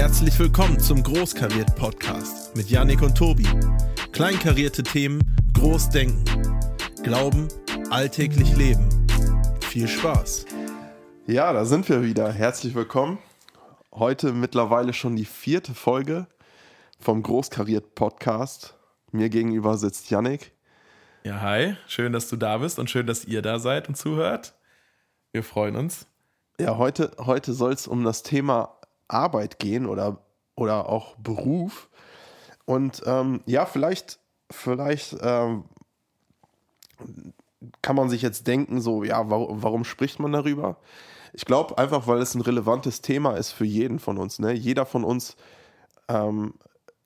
Herzlich willkommen zum Großkariert Podcast mit Yannick und Tobi. Kleinkarierte Themen, Großdenken. Glauben, alltäglich leben. Viel Spaß. Ja, da sind wir wieder. Herzlich willkommen. Heute mittlerweile schon die vierte Folge vom Großkariert Podcast. Mir gegenüber sitzt Yannick. Ja, hi. Schön, dass du da bist und schön, dass ihr da seid und zuhört. Wir freuen uns. Ja, heute, heute soll es um das Thema Arbeit gehen oder, oder auch Beruf. Und ähm, ja, vielleicht, vielleicht ähm, kann man sich jetzt denken, so, ja, warum, warum spricht man darüber? Ich glaube einfach, weil es ein relevantes Thema ist für jeden von uns. Ne? Jeder von uns ähm,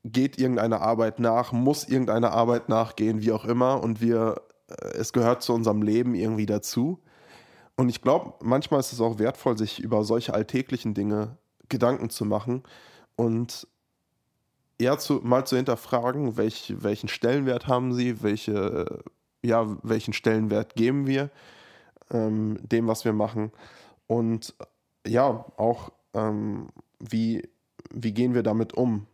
geht irgendeiner Arbeit nach, muss irgendeiner Arbeit nachgehen, wie auch immer. Und wir, äh, es gehört zu unserem Leben irgendwie dazu. Und ich glaube, manchmal ist es auch wertvoll, sich über solche alltäglichen Dinge Gedanken zu machen und eher zu, mal zu hinterfragen, welch, welchen Stellenwert haben sie, welche, ja, welchen Stellenwert geben wir ähm, dem, was wir machen und ja, auch ähm, wie, wie gehen wir damit um?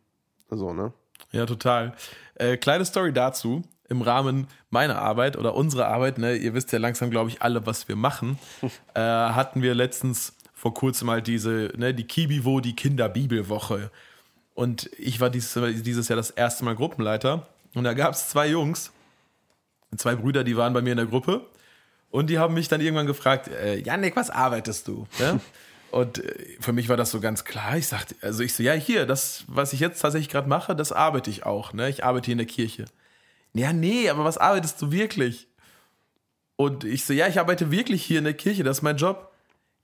So, ne? Ja, total. Äh, kleine Story dazu. Im Rahmen meiner Arbeit oder unserer Arbeit, ne, ihr wisst ja langsam, glaube ich, alle, was wir machen, äh, hatten wir letztens vor kurzem halt diese, ne, die Kibivo, die Kinderbibelwoche. Und ich war dieses, dieses Jahr das erste Mal Gruppenleiter. Und da gab es zwei Jungs, zwei Brüder, die waren bei mir in der Gruppe. Und die haben mich dann irgendwann gefragt, äh, Janik, was arbeitest du? Ja? Und äh, für mich war das so ganz klar. Ich sagte, also ich so, ja, hier, das, was ich jetzt tatsächlich gerade mache, das arbeite ich auch. Ne? Ich arbeite hier in der Kirche. Ja, nee, aber was arbeitest du wirklich? Und ich so, ja, ich arbeite wirklich hier in der Kirche, das ist mein Job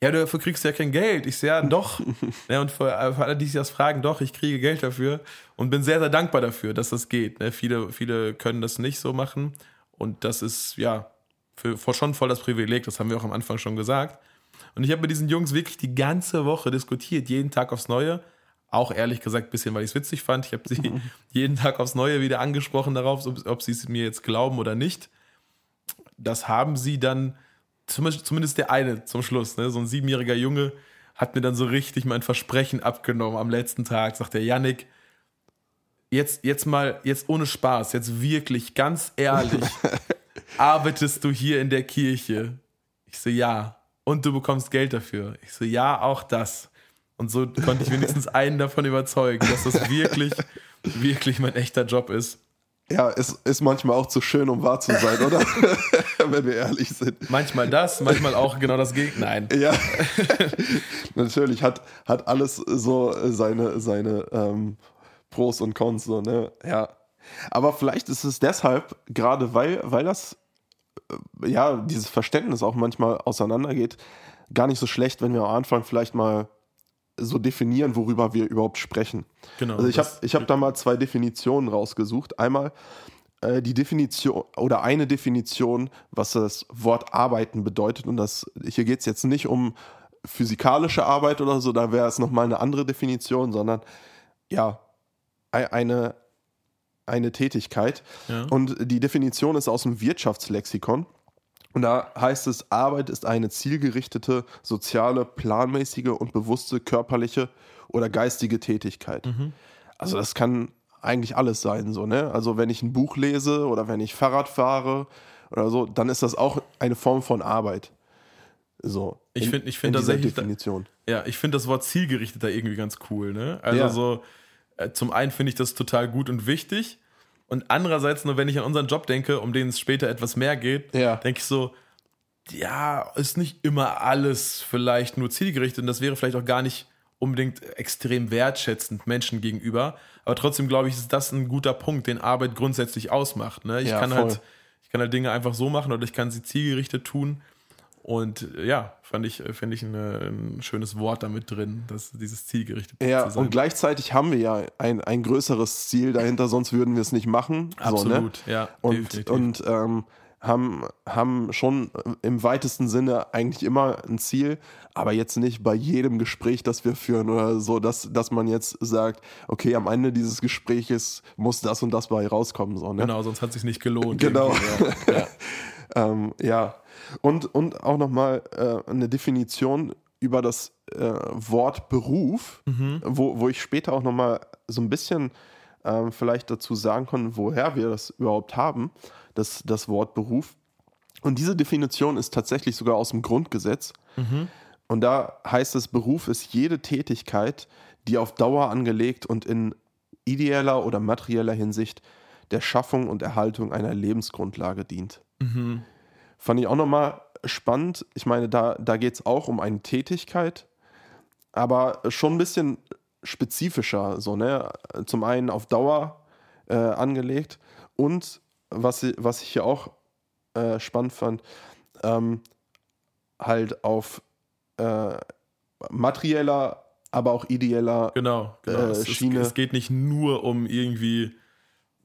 ja, dafür kriegst du ja kein Geld. Ich sehe ja, doch. ja, und für, für, alle, die sich das fragen, doch, ich kriege Geld dafür und bin sehr, sehr dankbar dafür, dass das geht. Ne? Viele, viele können das nicht so machen und das ist, ja, für, für schon voll das Privileg, das haben wir auch am Anfang schon gesagt. Und ich habe mit diesen Jungs wirklich die ganze Woche diskutiert, jeden Tag aufs Neue. Auch ehrlich gesagt ein bisschen, weil ich es witzig fand. Ich habe sie jeden Tag aufs Neue wieder angesprochen darauf, ob, ob sie es mir jetzt glauben oder nicht. Das haben sie dann zumindest der eine zum Schluss, ne? so ein siebenjähriger Junge, hat mir dann so richtig mein Versprechen abgenommen am letzten Tag. Sagt der Yannick, jetzt, jetzt mal, jetzt ohne Spaß, jetzt wirklich, ganz ehrlich, arbeitest du hier in der Kirche? Ich so, ja. Und du bekommst Geld dafür. Ich so, ja, auch das. Und so konnte ich wenigstens einen davon überzeugen, dass das wirklich, wirklich mein echter Job ist. Ja, es ist manchmal auch zu schön, um wahr zu sein, oder? Wenn wir ehrlich sind. Manchmal das, manchmal auch genau das Gegenteil. Ja. Natürlich hat, hat alles so seine, seine ähm, Pros und Cons, so, ne? Ja. Aber vielleicht ist es deshalb, gerade weil, weil das, äh, ja, dieses Verständnis auch manchmal auseinandergeht, gar nicht so schlecht, wenn wir am Anfang vielleicht mal so definieren, worüber wir überhaupt sprechen. Genau. Also ich habe ich hab da mal zwei Definitionen rausgesucht. Einmal äh, die Definition oder eine Definition, was das Wort arbeiten bedeutet. Und das hier geht es jetzt nicht um physikalische Arbeit oder so, da wäre es nochmal eine andere Definition, sondern ja, eine, eine Tätigkeit. Ja. Und die Definition ist aus dem Wirtschaftslexikon. Und da heißt es, Arbeit ist eine zielgerichtete, soziale, planmäßige und bewusste körperliche oder geistige Tätigkeit. Mhm. Also das kann eigentlich alles sein, so, ne? Also wenn ich ein Buch lese oder wenn ich Fahrrad fahre oder so, dann ist das auch eine Form von Arbeit. So. Ich finde, ich finde tatsächlich. Definition. Ja, ich finde das Wort zielgerichtet da irgendwie ganz cool, ne? Also ja. so, äh, zum einen finde ich das total gut und wichtig. Und andererseits, nur wenn ich an unseren Job denke, um den es später etwas mehr geht, ja. denke ich so, ja, ist nicht immer alles vielleicht nur zielgerichtet und das wäre vielleicht auch gar nicht unbedingt extrem wertschätzend Menschen gegenüber. Aber trotzdem glaube ich, ist das ein guter Punkt, den Arbeit grundsätzlich ausmacht. Ne? Ich, ja, kann halt, ich kann halt Dinge einfach so machen oder ich kann sie zielgerichtet tun. Und äh, ja, fand ich, äh, finde ich eine, ein schönes Wort damit drin, dass dieses zielgerichtet ja, und gleichzeitig haben wir ja ein, ein größeres Ziel dahinter, sonst würden wir es nicht machen. Absolut, so, ne? ja. Und, definitiv. und ähm, haben, haben schon im weitesten Sinne eigentlich immer ein Ziel, aber jetzt nicht bei jedem Gespräch, das wir führen oder so, dass, dass man jetzt sagt, okay, am Ende dieses Gespräches muss das und das bei rauskommen. So, ne? Genau, sonst hat es sich nicht gelohnt. Genau. Ja. ähm, ja. Und, und auch nochmal äh, eine Definition über das äh, Wort Beruf, Mhm. wo, wo ich später auch nochmal so ein bisschen ähm, vielleicht dazu sagen kann, woher wir das überhaupt haben, das, das Wort Beruf. Und diese Definition ist tatsächlich sogar aus dem Grundgesetz. Und da heißt es, Beruf ist jede Tätigkeit, die auf Dauer angelegt und in ideeller oder materieller Hinsicht der Schaffung und Erhaltung einer Lebensgrundlage dient. Fand ich auch nochmal spannend. Ich meine, da, da geht es auch um eine Tätigkeit, aber schon ein bisschen spezifischer. So, ne? Zum einen auf Dauer äh, angelegt und was, ich- was ich hier auch äh, spannend fand, ähm, halt auf äh, materieller, aber auch ideeller Genau, genau. Äh, es, es, Schiene. es geht nicht nur um irgendwie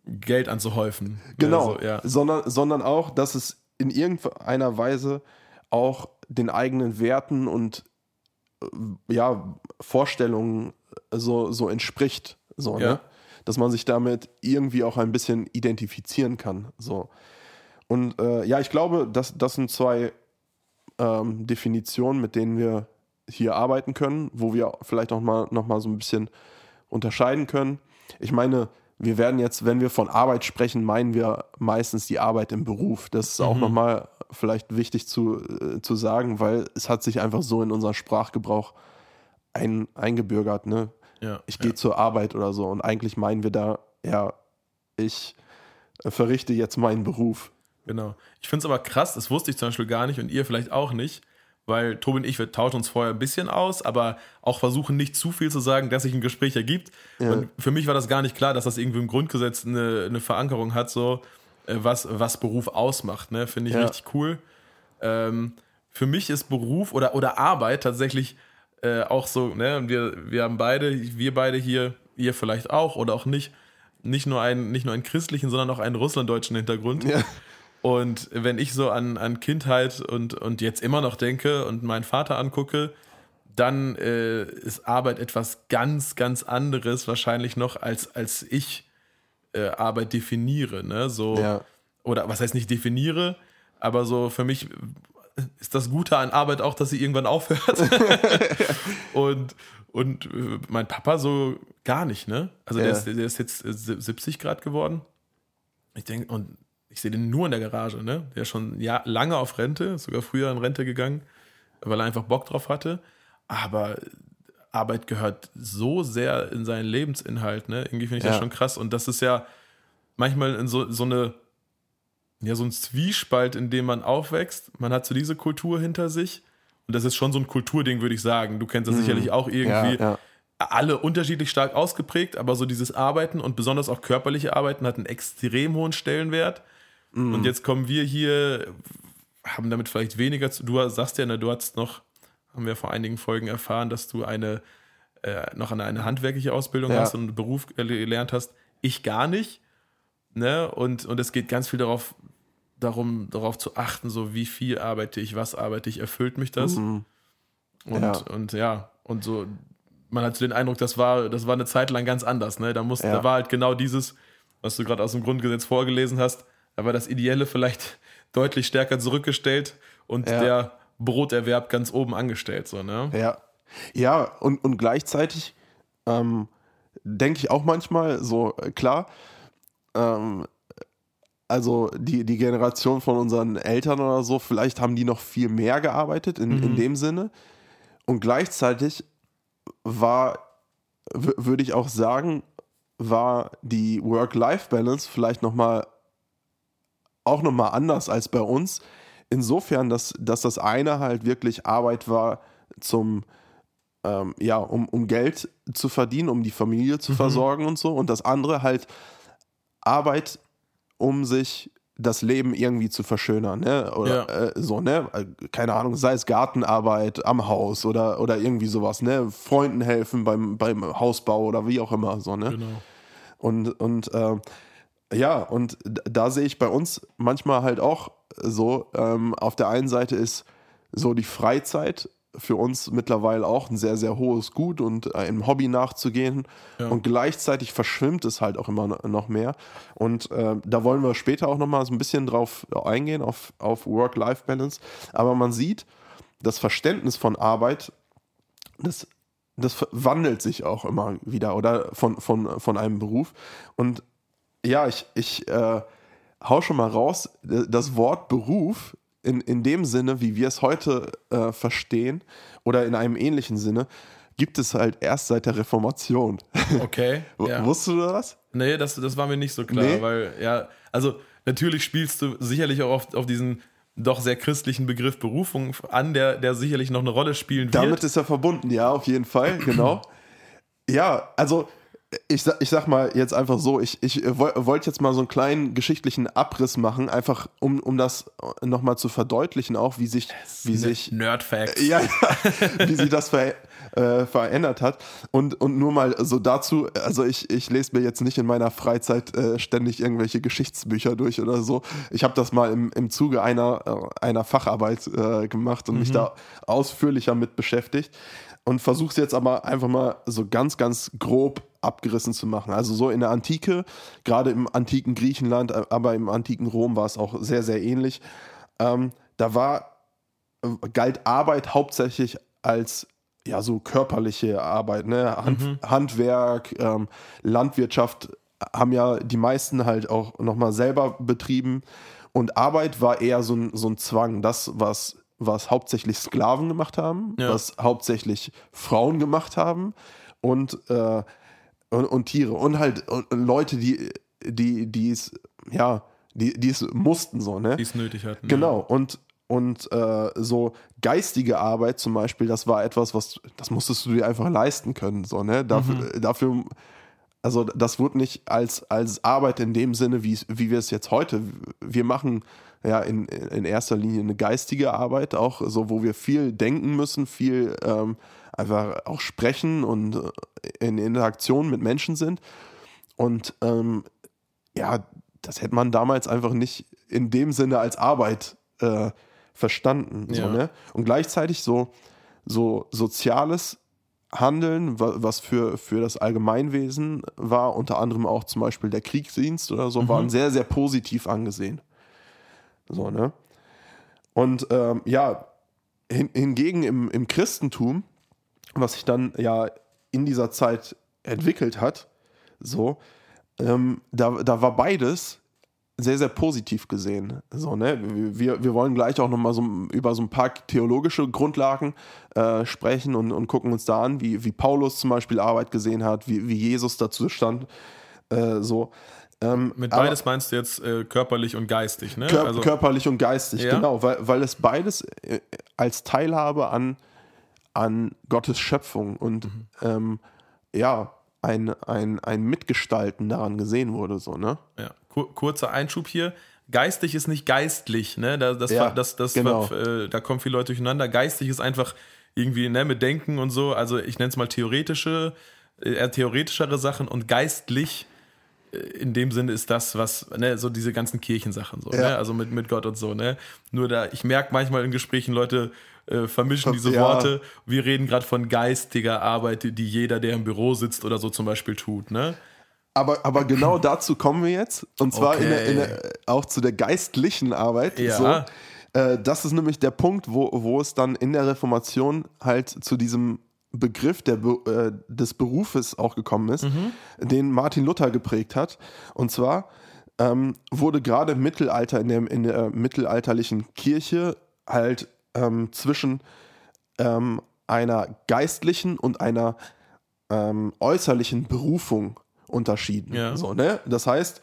Geld anzuhäufen. Genau, Also, ja. sondern, sondern auch, dass es in irgendeiner Weise auch den eigenen Werten und äh, ja, Vorstellungen so, so entspricht. So, Ja. ne? Dass man sich damit irgendwie auch ein bisschen identifizieren kann. So. Und äh, ja, ich glaube, das, das sind zwei ähm, Definitionen, mit denen wir hier arbeiten können, wo wir vielleicht auch mal noch mal so ein bisschen unterscheiden können. Ich meine, wir werden jetzt, wenn wir von Arbeit sprechen, meinen wir meistens die Arbeit im Beruf. Das ist auch noch mal vielleicht wichtig zu, äh, zu sagen, weil es hat sich einfach so in unseren Sprachgebrauch ein, eingebürgert. Ne? Ja. Ich gehe zur Arbeit oder so und eigentlich meinen wir da, ja, ich äh, verrichte jetzt meinen Beruf. Genau. Ich finde es aber krass, das wusste ich zum Beispiel gar nicht und ihr vielleicht auch nicht, weil Tobi und ich, wir tauschen uns vorher ein bisschen aus, aber auch versuchen nicht zu viel zu sagen, dass sich ein Gespräch ergibt. Und für mich war das gar nicht klar, dass das irgendwie im Grundgesetz eine, eine Verankerung hat, so äh, was, was Beruf ausmacht. Ne? Finde ich Ja. richtig cool. Ähm, für mich ist Beruf oder, oder Arbeit tatsächlich äh, auch so, ne, wir, wir haben beide, wir beide hier, ihr vielleicht auch oder auch nicht, nicht nur einen, nicht nur einen christlichen, sondern auch einen russlanddeutschen Hintergrund. Ja. Und wenn ich so an, an Kindheit und, und jetzt immer noch denke und meinen Vater angucke, dann äh, ist Arbeit etwas ganz, ganz anderes wahrscheinlich noch, als, als ich äh, Arbeit definiere. Ne? So, Ja. Oder was heißt nicht definiere, aber so für mich ist das Gute an Arbeit auch, dass sie irgendwann aufhört. und und äh, mein Papa so gar nicht, ne? Also der, Ja. ist, der ist jetzt äh, 70 Grad geworden. Ich denke, und ich sehe den nur in der Garage, ne? Der ist schon ja, lange auf Rente, sogar früher in Rente gegangen, weil er einfach Bock drauf hatte. Aber Arbeit gehört so sehr in seinen Lebensinhalt, ne? Irgendwie finde ich das Ja. schon krass. Und das ist ja manchmal in so, so eine, ja, so ein Zwiespalt, in dem man aufwächst. Man hat so diese Kultur hinter sich. Und das ist schon so ein Kulturding, würde ich sagen. Du kennst das sicherlich auch irgendwie. Mhm. Ja, ja. Alle unterschiedlich stark ausgeprägt, aber so dieses Arbeiten und besonders auch körperliche Arbeiten hat einen extrem hohen Stellenwert. Mhm. Und jetzt kommen wir hier, haben damit vielleicht weniger zu. Du sagst ja, ne, du hast noch, haben wir vor einigen Folgen erfahren, dass du eine äh, noch eine, eine handwerkliche Ausbildung Ja. hast und einen Beruf gelernt hast. Ich gar nicht. Ne? Und, und es geht ganz viel darauf, darum, darauf zu achten, so wie viel arbeite ich, was arbeite ich, erfüllt mich das. Mhm. Und Ja. und ja, und so, man hat so den Eindruck, das war, das war eine Zeit lang ganz anders. Ne? Da, muss, Ja. da war halt genau dieses, was du gerade aus dem Grundgesetz vorgelesen hast, da war das Ideelle vielleicht deutlich stärker zurückgestellt und Ja. der Broterwerb ganz oben angestellt. So, ne? Ja, ja und, und gleichzeitig ähm, denke ich auch manchmal so, äh, klar, ähm, also die, die Generation von unseren Eltern oder so, vielleicht haben die noch viel mehr gearbeitet in, in dem Sinne. Und gleichzeitig war, würde ich auch sagen, war die Work-Life-Balance vielleicht nochmal auch nochmal anders als bei uns. Insofern, dass, dass das eine halt wirklich Arbeit war zum, ähm, ja, um, um Geld zu verdienen, um die Familie zu versorgen und so. Und das andere halt Arbeit, um sich das Leben irgendwie zu verschönern, ne? Oder Ja. äh, so, ne? Keine Ahnung, sei es Gartenarbeit am Haus oder, oder irgendwie sowas, ne? Freunden helfen beim, beim Hausbau oder wie auch immer, so, ne? Genau. Und, und äh, ja, und da sehe ich bei uns manchmal halt auch so, ähm, auf der einen Seite ist so die Freizeit für uns mittlerweile auch ein sehr, sehr hohes Gut und einem Hobby nachzugehen. Ja. Und gleichzeitig verschwimmt es halt auch immer no- noch mehr. Und äh, da wollen wir später auch nochmal so ein bisschen drauf eingehen, auf, auf Work-Life-Balance. Aber man sieht, das Verständnis von Arbeit das, das wandelt sich auch immer wieder oder von, von, von einem Beruf. Und ja, ich, ich äh, hau schon mal raus, das Wort Beruf in, in dem Sinne, wie wir es heute äh, verstehen, oder in einem ähnlichen Sinne, gibt es halt erst seit der Reformation. Okay. ja. Wusstest du das? Nee, das, das war mir nicht so klar, nee. weil, ja, also natürlich spielst du sicherlich auch auf, auf diesen doch sehr christlichen Begriff Berufung an, der, der sicherlich noch eine Rolle spielen wird. Damit ist er verbunden, ja, auf jeden Fall, genau. ja, also ich, ich sag mal jetzt einfach so, ich, ich wollte jetzt mal so einen kleinen geschichtlichen Abriss machen, einfach um, um das nochmal zu verdeutlichen, auch wie sich, wie sich Nerdfacts. Ja, ja, wie sich das ver, äh, verändert hat. Und, und nur mal so dazu, also ich, ich lese mir jetzt nicht in meiner Freizeit äh, ständig irgendwelche Geschichtsbücher durch oder so. Ich habe das mal im, im Zuge einer, äh, einer Facharbeit äh, gemacht und mhm. mich da ausführlicher mit beschäftigt und versuche es jetzt aber einfach mal so ganz, ganz grob abgerissen zu machen. Also so in der Antike, gerade im antiken Griechenland, äh, aber im antiken Rom war es auch sehr, sehr ähnlich. Ähm, da war, äh, galt Arbeit hauptsächlich als ja so körperliche Arbeit, ne? Hand, mhm. Handwerk, ähm, Landwirtschaft haben ja die meisten halt auch nochmal selber betrieben. Und Arbeit war eher so ein, so ein Zwang. Das, was was hauptsächlich Sklaven gemacht haben, ja. was hauptsächlich Frauen gemacht haben und, äh, und, und, Tiere und halt und Leute, die, die, die es, ja, die, die es mussten so, ne? Die es nötig hatten. Genau. Ja. Und, und äh, so geistige Arbeit zum Beispiel, das war etwas, was, das musstest du dir einfach leisten können, so, ne? Dafür, mhm. dafür also das wurde nicht als, als Arbeit in dem Sinne, wie, wie wir es jetzt heute, wir machen ja in, in erster Linie eine geistige Arbeit, auch so, wo wir viel denken müssen, viel ähm, einfach auch sprechen und äh, in Interaktion mit Menschen sind. Und ähm, ja, das hätte man damals einfach nicht in dem Sinne als Arbeit äh, verstanden. So, ne? Und gleichzeitig so, so soziales Handeln, was für, für das Allgemeinwesen war, unter anderem auch zum Beispiel der Kriegsdienst oder so, mhm. waren sehr, sehr positiv angesehen. So, ne? Und ähm, ja, hin, hingegen im, im Christentum, was sich dann ja in dieser Zeit entwickelt hat, so, ähm, da, da war beides sehr, sehr positiv gesehen. So, ne? wir, wir wollen gleich auch nochmal so über so ein paar theologische Grundlagen äh, sprechen und, und gucken uns da an, wie, wie Paulus zum Beispiel Arbeit gesehen hat, wie, wie Jesus dazu stand. Äh, so. Ähm, Mit beides aber, meinst du jetzt äh, körperlich und geistig, ne? Kör also, körperlich und geistig, ja? genau, weil, weil es beides äh, als Teilhabe an, an Gottes Schöpfung und mhm. ähm, ja, ein, ein, ein Mitgestalten daran gesehen wurde, so, ne? Ja, Kur kurzer Einschub hier. Geistig ist nicht geistlich, ne? Das, das, ja, das, das, genau. äh, da kommen viele Leute durcheinander. Geistig ist einfach irgendwie, ne, mit Denken und so. Also ich nenne es mal theoretische, äh, eher theoretischere Sachen und geistlich in dem Sinne ist das, was, ne, so diese ganzen Kirchensachen, so, ja. ne? also mit, mit Gott und so, ne. Nur da, ich merke manchmal in Gesprächen, Leute äh, vermischen diese ja. Worte. Wir reden gerade von geistiger Arbeit, die jeder, der im Büro sitzt oder so zum Beispiel tut, ne. Aber, aber genau dazu kommen wir jetzt. Und zwar okay. in der, in der, auch zu der geistlichen Arbeit. Ja. So. Äh, das ist nämlich der Punkt, wo, wo es dann in der Reformation halt zu diesem Begriff der, äh, des Berufes auch gekommen ist, mhm. den Martin Luther geprägt hat. Und zwar ähm, wurde gerade im Mittelalter, in der, in der mittelalterlichen Kirche halt ähm, zwischen ähm, einer geistlichen und einer ähm, äußerlichen Berufung unterschieden. Ja. So, ne? Das heißt,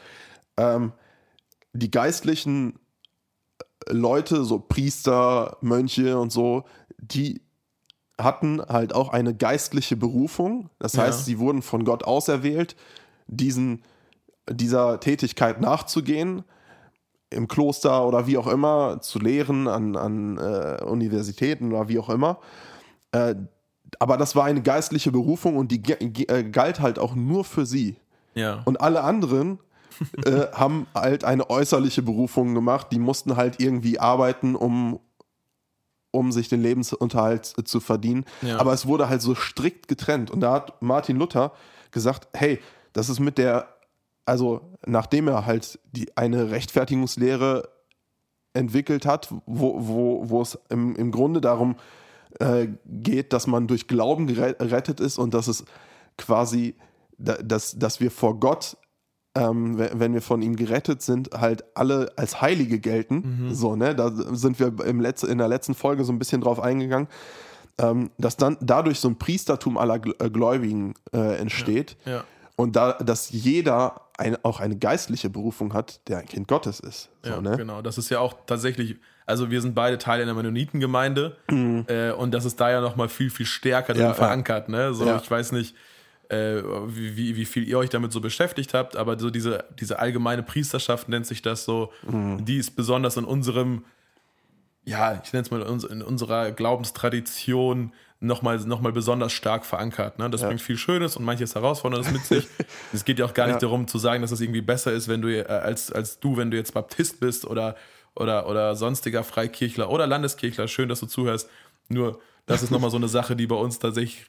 ähm, die geistlichen Leute, so Priester, Mönche und so, die hatten halt auch eine geistliche Berufung. Das heißt, ja. sie wurden von Gott auserwählt, diesen, dieser Tätigkeit nachzugehen, im Kloster oder wie auch immer, zu lehren, an, an äh, Universitäten oder wie auch immer. Äh, aber das war eine geistliche Berufung und die äh, galt halt auch nur für sie. Ja. Und alle anderen äh, haben halt eine äußerliche Berufung gemacht. Die mussten halt irgendwie arbeiten, um, um sich den Lebensunterhalt zu verdienen. Ja. Aber es wurde halt so strikt getrennt. Und da hat Martin Luther gesagt, hey, das ist mit der, also nachdem er halt die, eine Rechtfertigungslehre entwickelt hat, wo, wo, wo es im, im Grunde darum äh, geht, dass man durch Glauben gerettet ist und dass es quasi, dass, dass wir vor Gott, ähm, wenn wir von ihm gerettet sind, halt alle als Heilige gelten. Mhm. So, ne? Da sind wir im Letz-, in der letzten Folge so ein bisschen drauf eingegangen. Ähm, dass dann dadurch so ein Priestertum aller äh, Gläubigen äh, entsteht. Ja, ja. Und da, dass jeder ein, auch eine geistliche Berufung hat, der ein Kind Gottes ist. So, ja, ne? genau. Das ist ja auch tatsächlich, also wir sind beide Teile einer Mennonitengemeinde mhm. äh, und das ist da ja nochmal viel, viel stärker ja, verankert. Ne? So, ja. ich weiß nicht, äh, wie, wie viel ihr euch damit so beschäftigt habt, aber so diese, diese allgemeine Priesterschaft nennt sich das so, mhm. die ist besonders in unserem, ja, ich nenne es mal in unserer Glaubenstradition nochmal noch mal besonders stark verankert. Ne? Das ja. bringt viel Schönes und manches Herausforderndes mit sich. es geht ja auch gar nicht ja. darum zu sagen, dass es das irgendwie besser ist, wenn du äh, als, als du, wenn du jetzt Baptist bist oder, oder, oder sonstiger Freikirchler oder Landeskirchler. Schön, dass du zuhörst. Nur, das ist nochmal so eine Sache, die bei uns tatsächlich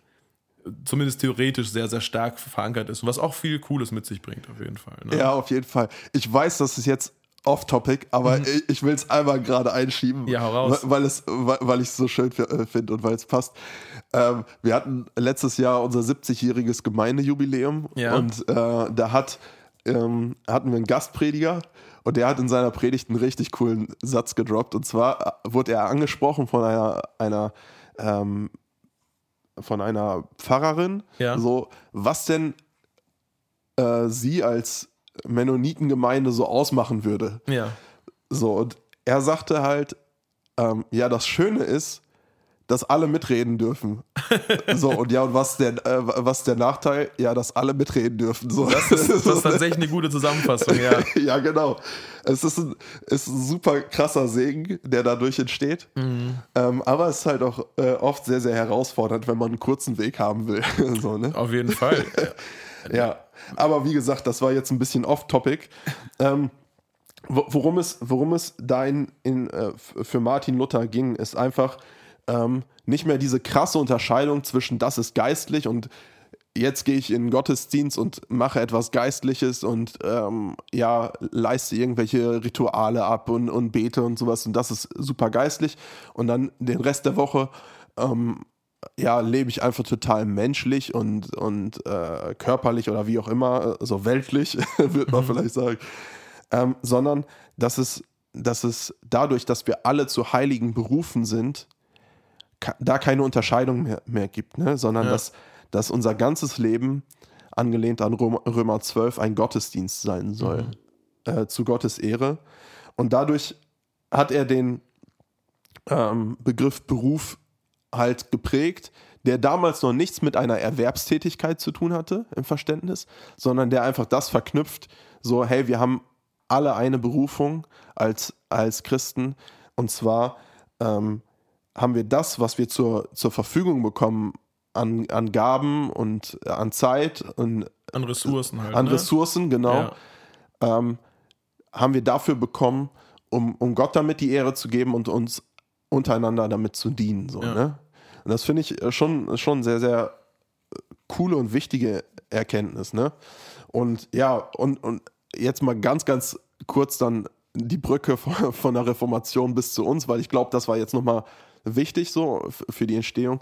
zumindest theoretisch sehr, sehr stark verankert ist und was auch viel Cooles mit sich bringt, auf jeden Fall. Ne? Ja, auf jeden Fall. Ich weiß, dass es jetzt off-topic, aber mhm. ich, will es einmal gerade einschieben, ja, raus. weil, es, weil, weil ich es so schön äh, finde und weil es passt. Ähm, wir hatten letztes Jahr unser 70-jähriges Gemeindejubiläum ja. und äh, da hat, ähm, hatten wir einen Gastprediger und der hat in seiner Predigt einen richtig coolen Satz gedroppt und zwar äh, wurde er angesprochen von einer, einer ähm, von einer Pfarrerin, ja. so was denn äh, sie als Mennonitengemeinde so ausmachen würde. Ja. So, und er sagte halt, ähm, ja, das Schöne ist, dass alle mitreden dürfen. so, und ja, und was der, äh, was der Nachteil? Ja, dass alle mitreden dürfen. So. Das, ist, das ist tatsächlich eine gute Zusammenfassung, ja. ja, genau. Es ist ein, ist ein super krasser Segen, der dadurch entsteht. Mhm. Ähm, aber es ist halt auch äh, oft sehr, sehr herausfordernd, wenn man einen kurzen Weg haben will. so, ne? Auf jeden Fall. ja. Aber wie gesagt, das war jetzt ein bisschen off-topic. Ähm, worum es, worum es da in, in, äh, für Martin Luther ging, ist einfach ähm, nicht mehr diese krasse Unterscheidung zwischen das ist geistlich und jetzt gehe ich in den Gottesdienst und mache etwas Geistliches und ähm, ja, leiste irgendwelche Rituale ab und, und bete und sowas und das ist super geistlich. Und dann den Rest der Woche ähm, ja, lebe ich einfach total menschlich und, und äh, körperlich oder wie auch immer, so weltlich, würde man mhm. vielleicht sagen. Ähm, sondern dass es, dass es dadurch, dass wir alle zu Heiligen berufen sind, da keine Unterscheidung mehr, mehr gibt, ne? sondern ja. dass, dass unser ganzes Leben, angelehnt an Römer 12, ein Gottesdienst sein soll, mhm. äh, zu Gottes Ehre. Und dadurch hat er den ähm, Begriff Beruf halt geprägt, der damals noch nichts mit einer Erwerbstätigkeit zu tun hatte im Verständnis, sondern der einfach das verknüpft, so hey, wir haben alle eine Berufung als, als Christen und zwar ähm, haben wir das, was wir zur, zur Verfügung bekommen an, an Gaben und äh, an Zeit und an Ressourcen halt. An ne? Ressourcen, genau. Ja. Ähm, haben wir dafür bekommen, um, um Gott damit die Ehre zu geben und uns untereinander damit zu dienen. So, ja. ne? Und das finde ich äh, schon, schon sehr, sehr äh, coole und wichtige Erkenntnis. Ne? Und ja, und, und jetzt mal ganz, ganz kurz dann die Brücke von, von der Reformation bis zu uns, weil ich glaube, das war jetzt nochmal wichtig so für die Entstehung.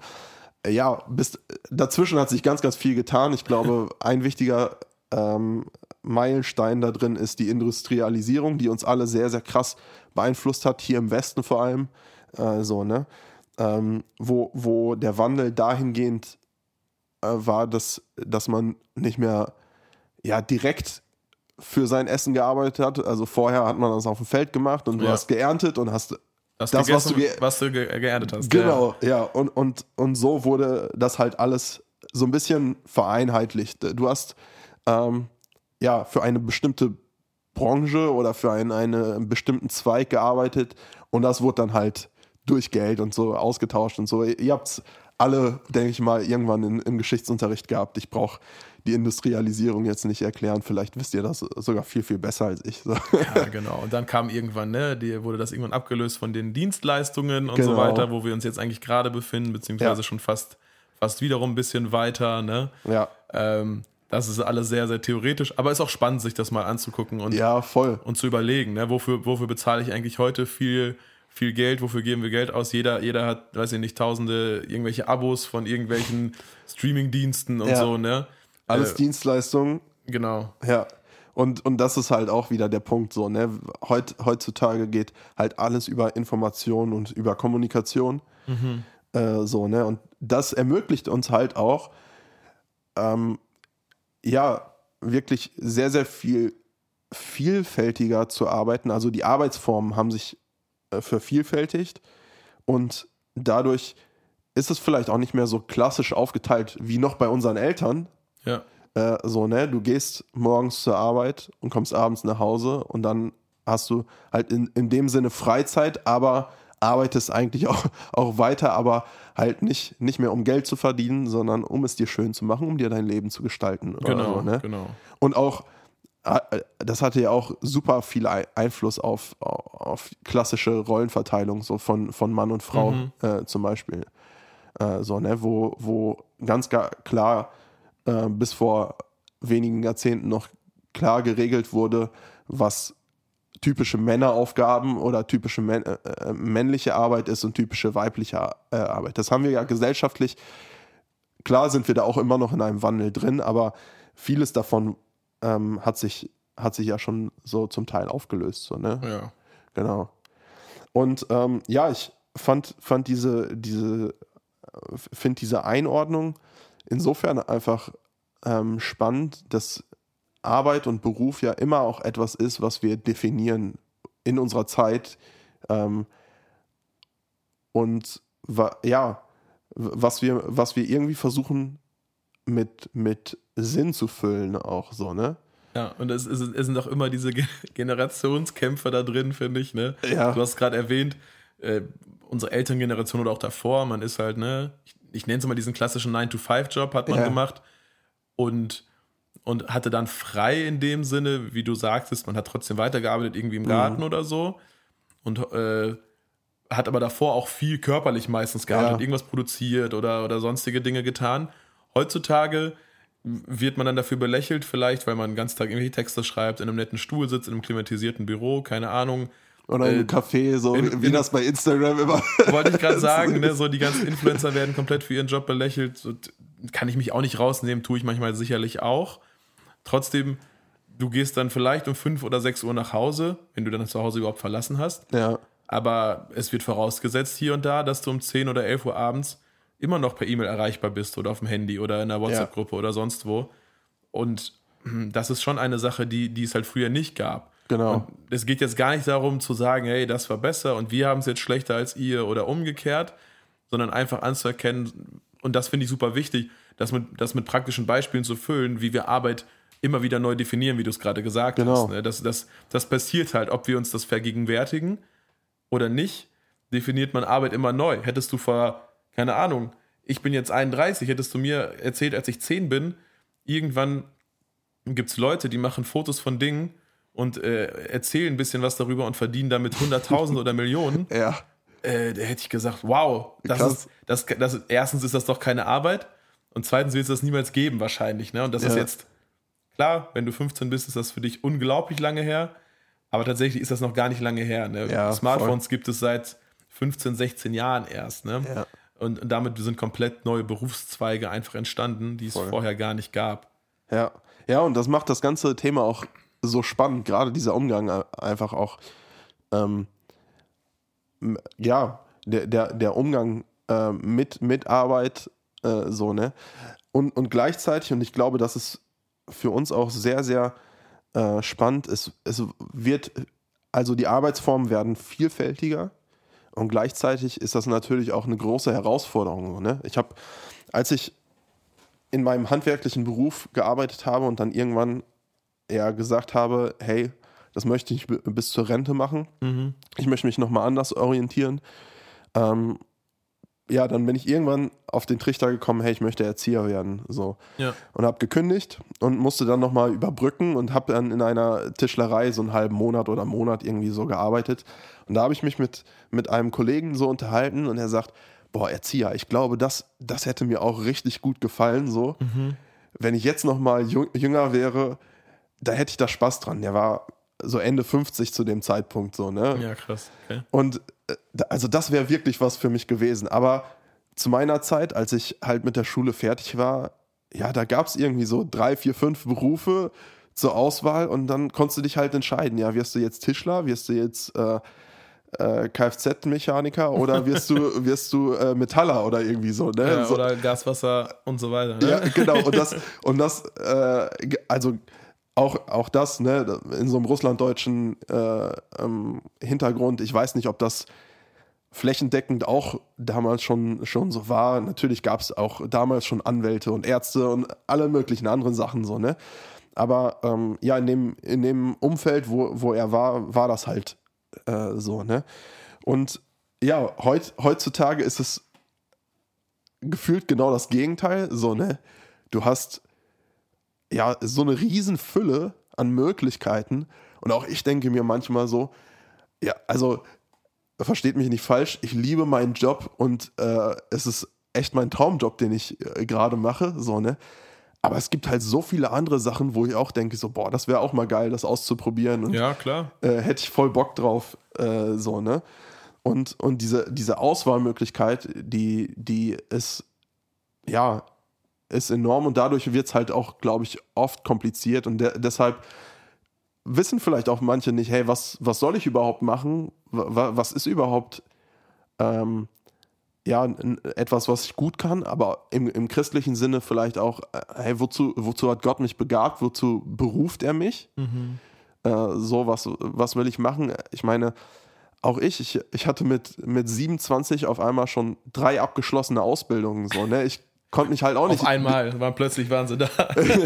Äh, ja, bis, dazwischen hat sich ganz, ganz viel getan. Ich glaube, ein wichtiger ähm, Meilenstein da drin ist die Industrialisierung, die uns alle sehr, sehr krass beeinflusst hat, hier im Westen vor allem. Äh, so, ne? Ähm, wo, wo der Wandel dahingehend äh, war, dass, dass man nicht mehr ja, direkt für sein Essen gearbeitet hat. Also vorher hat man das auf dem Feld gemacht und du ja. hast geerntet und hast das, das was du, ge was du ge geerntet hast. Genau, ja. ja. Und, und, und so wurde das halt alles so ein bisschen vereinheitlicht. Du hast ähm, ja für eine bestimmte Branche oder für einen, einen bestimmten Zweig gearbeitet und das wurde dann halt durch Geld und so ausgetauscht und so. Ihr habt es alle, denke ich mal, irgendwann in, im Geschichtsunterricht gehabt. Ich brauche die Industrialisierung jetzt nicht erklären. Vielleicht wisst ihr das sogar viel, viel besser als ich. Ja, genau. Und dann kam irgendwann, ne, die, wurde das irgendwann abgelöst von den Dienstleistungen und genau. so weiter, wo wir uns jetzt eigentlich gerade befinden, beziehungsweise ja. schon fast, fast wiederum ein bisschen weiter. Ne? Ja. Ähm, das ist alles sehr, sehr theoretisch, aber ist auch spannend, sich das mal anzugucken und, ja, voll. und zu überlegen, ne? wofür, wofür bezahle ich eigentlich heute viel viel Geld, wofür geben wir Geld aus? Jeder, jeder hat, weiß ich nicht, tausende irgendwelche Abos von irgendwelchen Streaming-Diensten und Ja. so, ne? Alles Äh, Dienstleistungen, Genau. ja. Und, und das ist halt auch wieder der Punkt so, ne? Heut, heutzutage geht halt alles über Information und über Kommunikation. Äh, so, ne? Und das ermöglicht uns halt auch, ähm, ja, wirklich sehr, sehr viel vielfältiger zu arbeiten. Also die Arbeitsformen haben sich äh, vervielfältigt und dadurch ist es vielleicht auch nicht mehr so klassisch aufgeteilt wie noch bei unseren Eltern. Ja. Äh, so, ne, du gehst morgens zur Arbeit und kommst abends nach Hause und dann hast du halt in, in dem Sinne Freizeit, aber arbeitest eigentlich auch, auch weiter, aber halt nicht, nicht mehr um Geld zu verdienen, sondern um es dir schön zu machen, um dir dein Leben zu gestalten. Genau, so, ne? genau. Und auch, äh, das hatte ja auch super viel Ei- Einfluss auf, auf klassische Rollenverteilung, so von, von Mann und Frau Mhm. äh, zum Beispiel. Äh, so, ne, wo, wo ganz ga- klar äh, bis vor wenigen Jahrzehnten noch klar geregelt wurde, was typische Männeraufgaben oder typische män äh, äh, männliche Arbeit ist und typische weibliche äh, Arbeit. Das haben wir ja gesellschaftlich. Klar sind wir da auch immer noch in einem Wandel drin, aber vieles davon ähm, hat, sich, hat sich ja schon so zum Teil aufgelöst. So, ne? Ja. Genau. Und ähm, ja, ich fand, fand diese, diese, finde diese Einordnung insofern einfach ähm, spannend, dass Arbeit und Beruf ja immer auch etwas ist, was wir definieren in unserer Zeit. Ähm, und wa ja, was wir, was wir irgendwie versuchen mit, mit Sinn zu füllen, auch so, ne? Ja, und es, es, es sind auch immer diese Ge- Generationskämpfe da drin, finde ich, ne? Ja. Du hast gerade erwähnt, äh, unsere Elterngeneration oder auch davor, man ist halt, ne, ich, ich nenne es mal diesen klassischen 9-to-5-Job, hat man Ja. gemacht und, und hatte dann frei in dem Sinne, wie du sagtest, man hat trotzdem weitergearbeitet, irgendwie im Mhm. Garten oder so und äh, hat aber davor auch viel körperlich meistens gearbeitet, Ja. irgendwas produziert oder, oder sonstige Dinge getan. Heutzutage wird man dann dafür belächelt, vielleicht, weil man den ganzen Tag irgendwelche Texte schreibt, in einem netten Stuhl sitzt, in einem klimatisierten Büro, keine Ahnung. Oder Äh, im Café, so in- wie in- das bei Instagram immer. Wollte ich gerade sagen, ne, so die ganzen Influencer werden komplett für ihren Job belächelt. So, t- kann ich mich auch nicht rausnehmen, tue ich manchmal sicherlich auch. Trotzdem, du gehst dann vielleicht um 5 oder 6 Uhr nach Hause, wenn du dann zu Hause überhaupt verlassen hast. Ja, Aber es wird vorausgesetzt hier und da, dass du um 10 oder 11 Uhr abends immer noch per E-Mail erreichbar bist oder auf dem Handy oder in einer WhatsApp-Gruppe oder sonst wo. Und hm, das ist schon eine Sache, die, die es halt früher nicht gab. Genau. Und es geht jetzt gar nicht darum zu sagen, hey, das war besser und wir haben es jetzt schlechter als ihr oder umgekehrt, sondern einfach anzuerkennen, und das finde ich super wichtig, das mit, das mit praktischen Beispielen zu füllen, wie wir Arbeit immer wieder neu definieren, wie du es gerade gesagt Genau. hast. Ne? Das, das, das passiert halt, ob wir uns das vergegenwärtigen oder nicht, definiert man Arbeit immer neu. Hättest du vor, keine Ahnung, ich bin jetzt 31, hättest du mir erzählt, als ich 10 bin, irgendwann gibt es Leute, die machen Fotos von Dingen und äh, erzählen ein bisschen was darüber und verdienen damit Hunderttausende oder Millionen. Ja, Äh, da hätte ich gesagt, wow, das Krass. ist, das, das, erstens ist das doch keine Arbeit und zweitens wird es das niemals geben wahrscheinlich. Ne? Und das ist Ja. jetzt, klar, wenn du 15 bist, ist das für dich unglaublich lange her, aber tatsächlich ist das noch gar nicht lange her. Ne? Ja, Smartphones gibt es seit 15, 16 Jahren erst. Ne? Ja. Und, und damit sind komplett neue Berufszweige einfach entstanden, die es Voll. vorher gar nicht gab. ja. Ja, und das macht das ganze Thema auch so spannend, gerade dieser Umgang einfach auch, ähm, ja, der, der, der Umgang äh, mit, mit Arbeit, äh, so, ne? Und, und gleichzeitig, und ich glaube, das ist für uns auch sehr, sehr äh, spannend, es, es wird, also die Arbeitsformen werden vielfältiger und gleichzeitig ist das natürlich auch eine große Herausforderung. so, Ne? Ich habe, als ich in meinem handwerklichen Beruf gearbeitet habe und dann irgendwann ja gesagt habe, hey, das möchte ich bis zur Rente machen. Ich möchte mich nochmal anders orientieren. Ähm, ja, dann bin ich irgendwann auf den Trichter gekommen, hey, ich möchte Erzieher werden. So. Ja. Und habe gekündigt und musste dann nochmal überbrücken und habe dann in einer Tischlerei so einen halben Monat oder Monat irgendwie so gearbeitet. Und da habe ich mich mit, mit einem Kollegen so unterhalten und er sagt, boah, Erzieher, ich glaube, das, das hätte mir auch richtig gut gefallen. So. Wenn ich jetzt nochmal jünger wäre, da hätte ich da Spaß dran. Der war so Ende 50 zu dem Zeitpunkt so, ne? Ja, krass. Okay. Und äh, also das wäre wirklich was für mich gewesen. Aber zu meiner Zeit, als ich halt mit der Schule fertig war, ja, da gab es irgendwie so drei, vier, fünf Berufe zur Auswahl und dann konntest du dich halt entscheiden, ja, wirst du jetzt Tischler, wirst du jetzt äh, äh, Kfz-Mechaniker oder wirst du, wirst du äh, Metaller oder irgendwie so, ne? Ja, so, oder Gaswasser und so weiter. Ne? ja, genau. Und das, und das äh, also auch, auch das, ne, in so einem russlanddeutschen äh, ähm, Hintergrund, ich weiß nicht, ob das flächendeckend auch damals schon, schon so war. Natürlich gab es auch damals schon Anwälte und Ärzte und alle möglichen anderen Sachen so, ne? Aber ähm, ja, in dem, in dem Umfeld, wo, wo er war, war das halt äh, so, ne? Und ja, heut, heutzutage ist es gefühlt genau das Gegenteil, so, ne? Du hast ja so eine Riesenfülle an Möglichkeiten und auch ich denke mir manchmal so, ja, also versteht mich nicht falsch, ich liebe meinen Job und äh, es ist echt mein Traumjob, den ich äh, gerade mache, so, ne? Aber es gibt halt so viele andere Sachen, wo ich auch denke, so, boah, das wäre auch mal geil, das auszuprobieren. Und Ja, klar. äh, hätte ich voll Bock drauf, äh, so, ne? Und, und diese, diese Auswahlmöglichkeit, die, die ist, ja, ist enorm und dadurch wird es halt auch, glaube ich, oft kompliziert und de deshalb wissen vielleicht auch manche nicht, hey, was, was soll ich überhaupt machen? Wa- Was ist überhaupt ähm, ja, etwas, was ich gut kann, aber im, im christlichen Sinne vielleicht auch, äh, hey, wozu, wozu hat Gott mich begabt? Wozu beruft er mich? Äh, so, was, was will ich machen? Ich meine, auch ich, ich, ich hatte mit, mit 27 auf einmal schon drei abgeschlossene Ausbildungen. So, ne? Ich konnte mich halt auch nicht. Auf einmal, waren plötzlich waren sie da.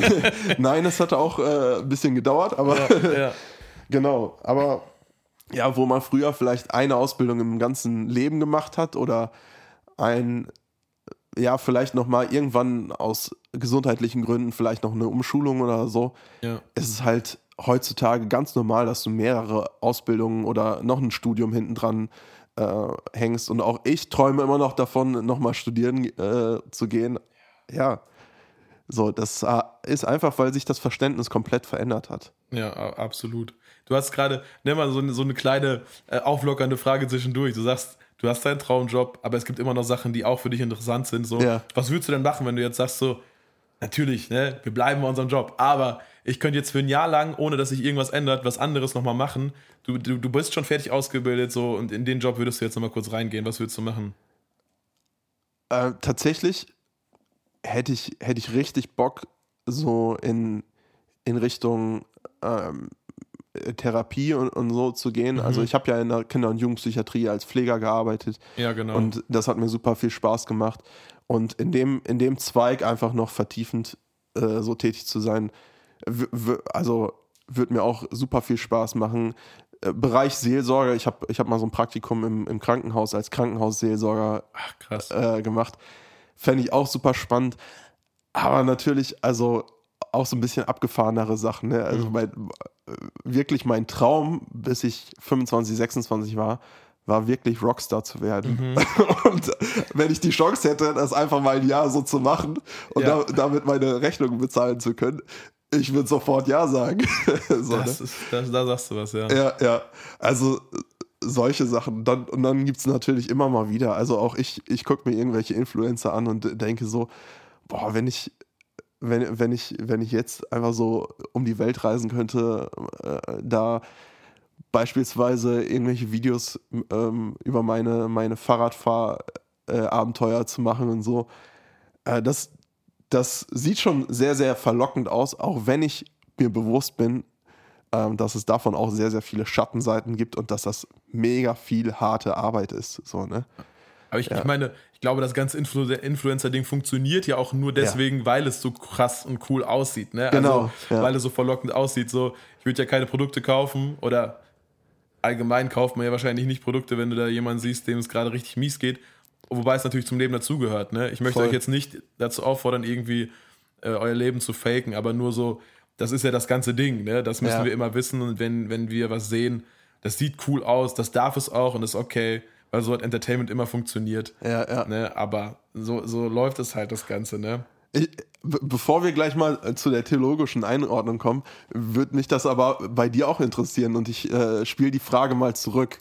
Nein, es hatte auch äh, ein bisschen gedauert, aber ja. genau. Aber ja, wo man früher vielleicht eine Ausbildung im ganzen Leben gemacht hat oder ein, ja, vielleicht nochmal irgendwann aus gesundheitlichen Gründen vielleicht noch eine Umschulung oder so. ja. Es ist halt heutzutage ganz normal, dass du mehrere Ausbildungen oder noch ein Studium hinten dran äh, hängst. Und auch ich träume immer noch davon, nochmal studieren äh, zu gehen. Ja. So, das äh, ist einfach, weil sich das Verständnis komplett verändert hat. Ja, absolut. Du hast gerade, nimm mal so eine, so eine kleine äh, auflockernde Frage zwischendurch. Du sagst, du hast deinen Traumjob, aber es gibt immer noch Sachen, die auch für dich interessant sind. So, Ja. was würdest du denn machen, wenn du jetzt sagst so, natürlich, ne, wir bleiben bei unserem Job, aber ich könnte jetzt für ein Jahr lang, ohne dass sich irgendwas ändert, was anderes nochmal machen. Du, du, du bist schon fertig ausgebildet, so, und in den Job würdest du jetzt nochmal kurz reingehen. Was würdest du machen? Äh, tatsächlich hätte ich, hätte ich richtig Bock, so in, in Richtung ähm, Therapie und, und so zu gehen. Also ich habe ja in der Kinder- und Jugendpsychiatrie als Pfleger gearbeitet Ja, genau. und das hat mir super viel Spaß gemacht. Und in dem, in dem Zweig einfach noch vertiefend äh, so tätig zu sein, also wird mir auch super viel Spaß machen. Äh, Bereich Seelsorge, ich habe ich hab mal so ein Praktikum im, im Krankenhaus als Krankenhausseelsorger Ach, äh, gemacht. Fände ich auch super spannend. Aber natürlich, also auch so ein bisschen abgefahrenere Sachen. Ne? Also mein, äh, wirklich mein Traum, bis ich 25, 26 war, war wirklich Rockstar zu werden. Und wenn ich die Chance hätte, das einfach mal ein Jahr so zu machen und Ja. da, damit meine Rechnungen bezahlen zu können, ich würde sofort Ja sagen. so, ne? Das ist, das, da sagst du was, ja. Ja, ja. Also solche Sachen. Dann, und dann gibt es natürlich immer mal wieder. Also auch ich, ich gucke mir irgendwelche Influencer an und denke so, boah, wenn ich, wenn, wenn ich, wenn ich jetzt einfach so um die Welt reisen könnte, äh, da beispielsweise irgendwelche Videos ähm, über meine, meine Fahrradfahr-Abenteuer zu machen und so. Äh, das, das sieht schon sehr, sehr verlockend aus, auch wenn ich mir bewusst bin, ähm, dass es davon auch sehr, sehr viele Schattenseiten gibt und dass das mega viel harte Arbeit ist. So, ne? Aber ich, ich meine, ich glaube, das ganze Influ Influencer-Ding funktioniert ja auch nur deswegen, weil es so krass und cool aussieht. Ne? Genau, Also, ja. weil es so verlockend aussieht. So, ich würde ja keine Produkte kaufen oder allgemein kauft man ja wahrscheinlich nicht Produkte, wenn du da jemanden siehst, dem es gerade richtig mies geht. Wobei es natürlich zum Leben dazugehört. Ne? Ich möchte Voll. euch jetzt nicht dazu auffordern, irgendwie äh, euer Leben zu faken, aber nur so, das ist ja das ganze Ding. Ne? Das müssen Ja. wir immer wissen. Und wenn, wenn wir was sehen, das sieht cool aus, das darf es auch und ist okay, weil so hat Entertainment immer funktioniert. Ja, ja. Ne? Aber so, so läuft es halt das Ganze, ne? Ich, bevor wir gleich mal äh, zu der theologischen Einordnung kommen, würde mich das aber bei dir auch interessieren und ich äh, spiele die Frage mal zurück.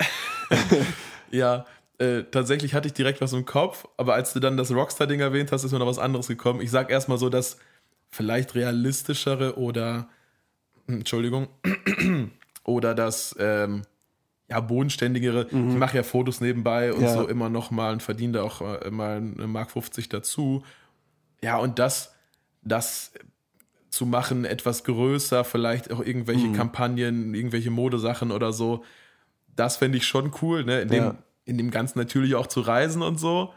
ja, äh, tatsächlich hatte ich direkt was im Kopf, aber als du dann das Rockstar-Ding erwähnt hast, ist mir noch was anderes gekommen. Ich sag erstmal so, dass vielleicht realistischere oder, Entschuldigung, oder das, ähm, ja, bodenständigere. Mhm. Ich mache ja Fotos nebenbei und ja. so immer noch mal und verdiene da auch äh, mal eine Mark 50 dazu. Ja, und das, das zu machen, etwas größer, vielleicht auch irgendwelche mhm. Kampagnen, irgendwelche Modesachen oder so, das fände ich schon cool, ne? In dem, ja. in dem Ganzen natürlich auch zu reisen und so.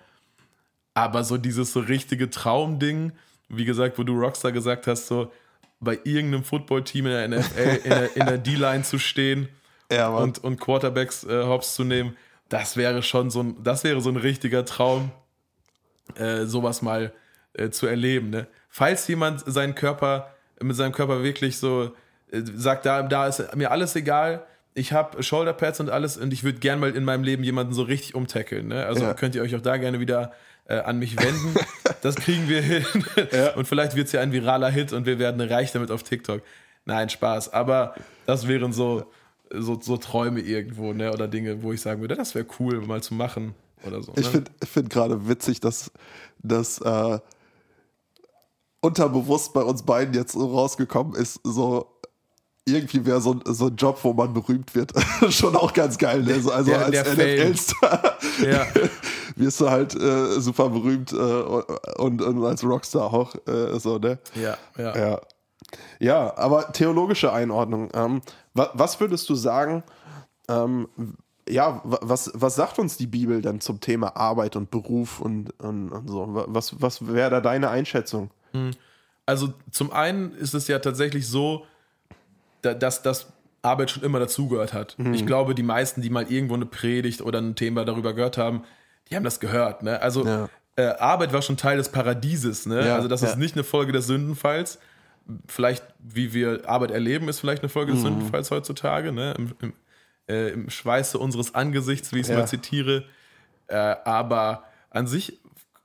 Aber so dieses so richtige Traumding, wie gesagt, wo du Rockstar gesagt hast, so bei irgendeinem Footballteam in der NFL in der, in der D-Line zu stehen ja, und, und Quarterbacks äh, hops zu nehmen, das wäre schon so ein, das wäre so ein richtiger Traum, äh, sowas mal äh, zu erleben. Ne? Falls jemand seinen Körper mit seinem Körper wirklich so äh, sagt, da, da ist mir alles egal, ich habe Shoulderpads und alles und ich würde gern mal in meinem Leben jemanden so richtig umtackeln. Ne? Also ja. könnt ihr euch auch da gerne wieder äh, an mich wenden. das kriegen wir hin. Ja. Und vielleicht wird es ja ein viraler Hit und wir werden reich damit auf TikTok. Nein, Spaß. Aber das wären so, so, so Träume irgendwo, ne? Oder Dinge, wo ich sagen würde, das wäre cool, mal zu machen. Oder so. Ich ne? finde find gerade witzig, dass, dass äh, unterbewusst bei uns beiden jetzt so rausgekommen ist, so irgendwie wäre so, so ein Job, wo man berühmt wird, schon auch ganz geil. Ne? Also der, als NFL-Star ja. wirst du halt äh, super berühmt äh, und, und, als Rockstar auch. Äh, so, ne? Ja, ja. Ja, ja aber theologische Einordnung. Ähm, was, was, würdest du sagen, ähm, ja, was, was sagt uns die Bibel denn zum Thema Arbeit und Beruf und, und, und so? Was, was wäre da deine Einschätzung? Hm. Also zum einen ist es ja tatsächlich so, dass das Arbeit schon immer dazugehört hat. Mhm. Ich glaube, die meisten, die mal irgendwo eine Predigt oder ein Thema darüber gehört haben, die haben das gehört. Ne? Also ja. äh, Arbeit war schon Teil des Paradieses. Ne? Ja, also das ja. ist nicht eine Folge des Sündenfalls. Vielleicht, wie wir Arbeit erleben, ist vielleicht eine Folge des mhm. Sündenfalls heutzutage. Ne? Im, im, äh, Im, Schweiße unseres Angesichts, wie ich es mal zitiere. Äh, aber an sich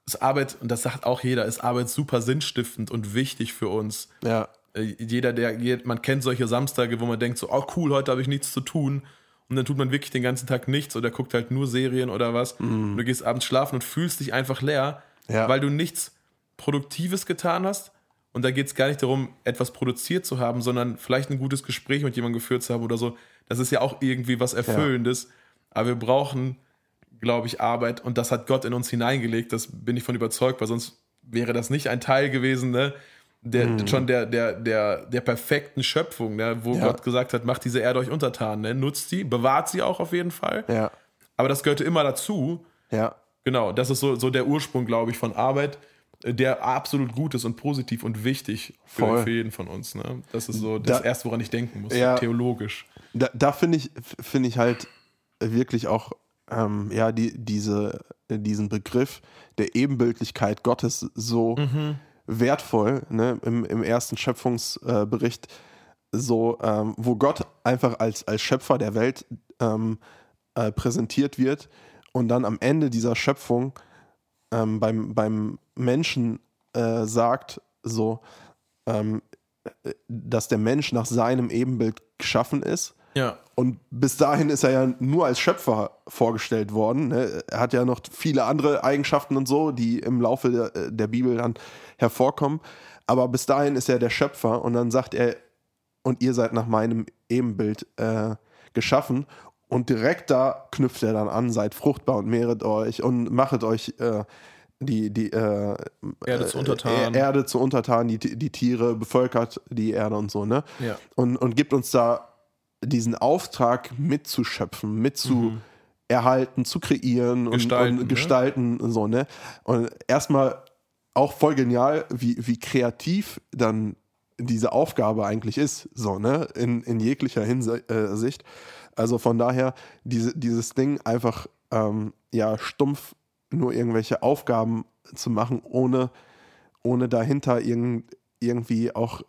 ist Arbeit, und das sagt auch jeder, ist Arbeit super sinnstiftend und wichtig für uns. Ja. Äh, jeder, der, man kennt solche Samstage, wo man denkt so, oh cool, heute habe ich nichts zu tun. Und dann tut man wirklich den ganzen Tag nichts oder guckt halt nur Serien oder was. Mm. Und du gehst abends schlafen und fühlst dich einfach leer, ja. weil du nichts Produktives getan hast. Und da geht es gar nicht darum, etwas produziert zu haben, sondern vielleicht ein gutes Gespräch mit jemandem geführt zu haben oder so. Das ist ja auch irgendwie was Erfüllendes. Ja. Aber wir brauchen, glaube ich, Arbeit und das hat Gott in uns hineingelegt. Das bin ich von überzeugt, weil sonst wäre das nicht ein Teil gewesen, ne? der, hm. schon der, der, der, der perfekten Schöpfung, ne? wo ja. Gott gesagt hat, macht diese Erde euch untertan, ne? nutzt sie, bewahrt sie auch auf jeden Fall. Ja. Aber das gehörte immer dazu. Ja. Genau, das ist so, so der Ursprung, glaube ich, von Arbeit, der absolut gut ist und positiv und wichtig für, für jeden von uns. Ne? Das ist so das da, Erste, woran ich denken muss, ja, theologisch. Da, da finde ich, find ich halt wirklich auch ähm, ja, die, diese, diesen Begriff der Ebenbildlichkeit Gottes so mhm wertvoll ne, im, im ersten Schöpfungsbericht, äh, so, ähm, wo Gott einfach als, als Schöpfer der Welt ähm, äh, präsentiert wird und dann am Ende dieser Schöpfung ähm, beim, beim Menschen äh, sagt, so, ähm, dass der Mensch nach seinem Ebenbild geschaffen ist. Ja. Und bis dahin ist er ja nur als Schöpfer vorgestellt worden. Ne? Er hat ja noch viele andere Eigenschaften und so, die im Laufe der, der Bibel dann hervorkommen. Aber bis dahin ist er der Schöpfer und dann sagt er, und ihr seid nach meinem Ebenbild äh, geschaffen. Und direkt da knüpft er dann an, seid fruchtbar und mehret euch und machet euch äh, die, die äh, Erde zu untertan. Äh, Erde zu untertan, die, die Tiere, bevölkert die Erde und so, ne? Ja. Und, und gibt uns da diesen Auftrag mitzuschöpfen, mitzu. Mhm erhalten, zu kreieren gestalten, und, und gestalten ne? und so, ne? Und erstmal auch voll genial, wie, wie kreativ dann diese Aufgabe eigentlich ist, so, ne, in, in jeglicher Hinsicht. Äh, also von daher, diese, dieses Ding einfach, ähm, ja, stumpf nur irgendwelche Aufgaben zu machen, ohne, ohne dahinter irgend, irgendwie auch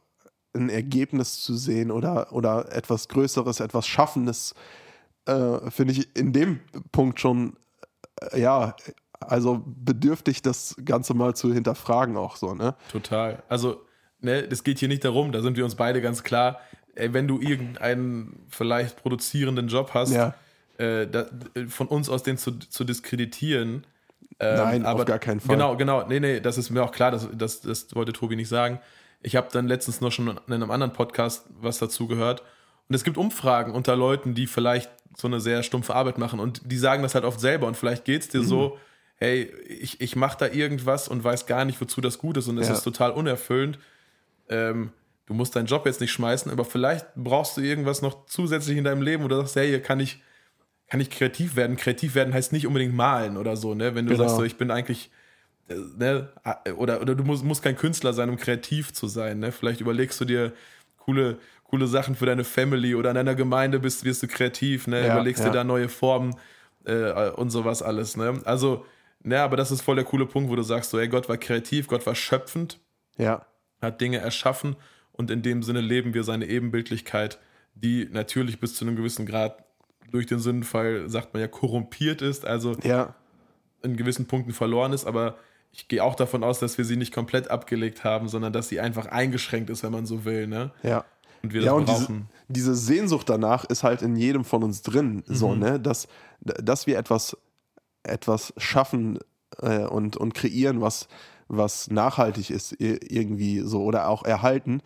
ein Ergebnis zu sehen oder, oder etwas Größeres, etwas Schaffendes, äh, finde ich in dem Punkt schon, äh, ja, also bedürftig, das Ganze mal zu hinterfragen auch so, ne? Total. Also, ne, das geht hier nicht darum, da sind wir uns beide ganz klar, ey, wenn du irgendeinen vielleicht produzierenden Job hast, Ja. äh, da, von uns aus den zu, zu diskreditieren. Ähm, Nein, auf gar keinen Fall. Genau, genau. Nee, nee, das ist mir auch klar, das, das, das wollte Tobi nicht sagen. Ich habe dann letztens noch schon in einem anderen Podcast was dazu gehört. Und es gibt Umfragen unter Leuten, die vielleicht so eine sehr stumpfe Arbeit machen und die sagen das halt oft selber und vielleicht geht es dir so, Mhm. hey, ich, ich mache da irgendwas und weiß gar nicht, wozu das gut ist und es Ja. ist total unerfüllend. Ähm, du musst deinen Job jetzt nicht schmeißen, aber vielleicht brauchst du irgendwas noch zusätzlich in deinem Leben oder sagst, hey, hier kann ich, kann ich kreativ werden. Kreativ werden heißt nicht unbedingt malen oder so, ne? Wenn du Genau. sagst, so, ich bin eigentlich, ne, oder, oder du musst, musst kein Künstler sein, um kreativ zu sein, ne? Vielleicht überlegst du dir coole, coole Sachen für deine Family oder in deiner Gemeinde bist, wirst du kreativ, ne? Ja, Überlegst ja. dir da neue Formen äh, und sowas alles, ne? Also, ne, aber das ist voll der coole Punkt, wo du sagst, so, ey, Gott war kreativ, Gott war schöpfend, Ja. hat Dinge erschaffen und in dem Sinne leben wir seine Ebenbildlichkeit, die natürlich bis zu einem gewissen Grad durch den Sündenfall, sagt man ja, korrumpiert ist, also Ja. in gewissen Punkten verloren ist, aber ich gehe auch davon aus, dass wir sie nicht komplett abgelegt haben, sondern dass sie einfach eingeschränkt ist, wenn man so will, ne? Ja. Und wir ja, das und diese, brauchen. diese Sehnsucht danach ist halt in jedem von uns drin, so, Mhm. ne? Dass, dass wir etwas, etwas schaffen äh, und, und kreieren, was, was nachhaltig ist, irgendwie so oder auch erhalten.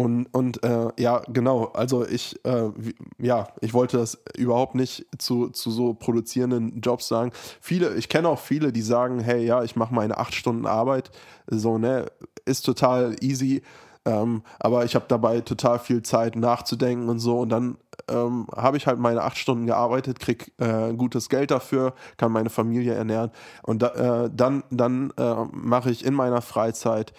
Und, und äh, ja, genau, also ich, äh, wie- ja, ich wollte das überhaupt nicht zu, zu so produzierenden Jobs sagen. Viele, ich kenne auch viele, die sagen, hey, ja, ich mache meine acht Stunden Arbeit, so, ne, ist total easy, ähm, aber ich habe dabei total viel Zeit nachzudenken und so. Und dann ähm, habe ich halt meine acht Stunden gearbeitet, krieg äh, gutes Geld dafür, kann meine Familie ernähren. Und da, äh, dann, dann äh, mache ich in meiner Freizeit,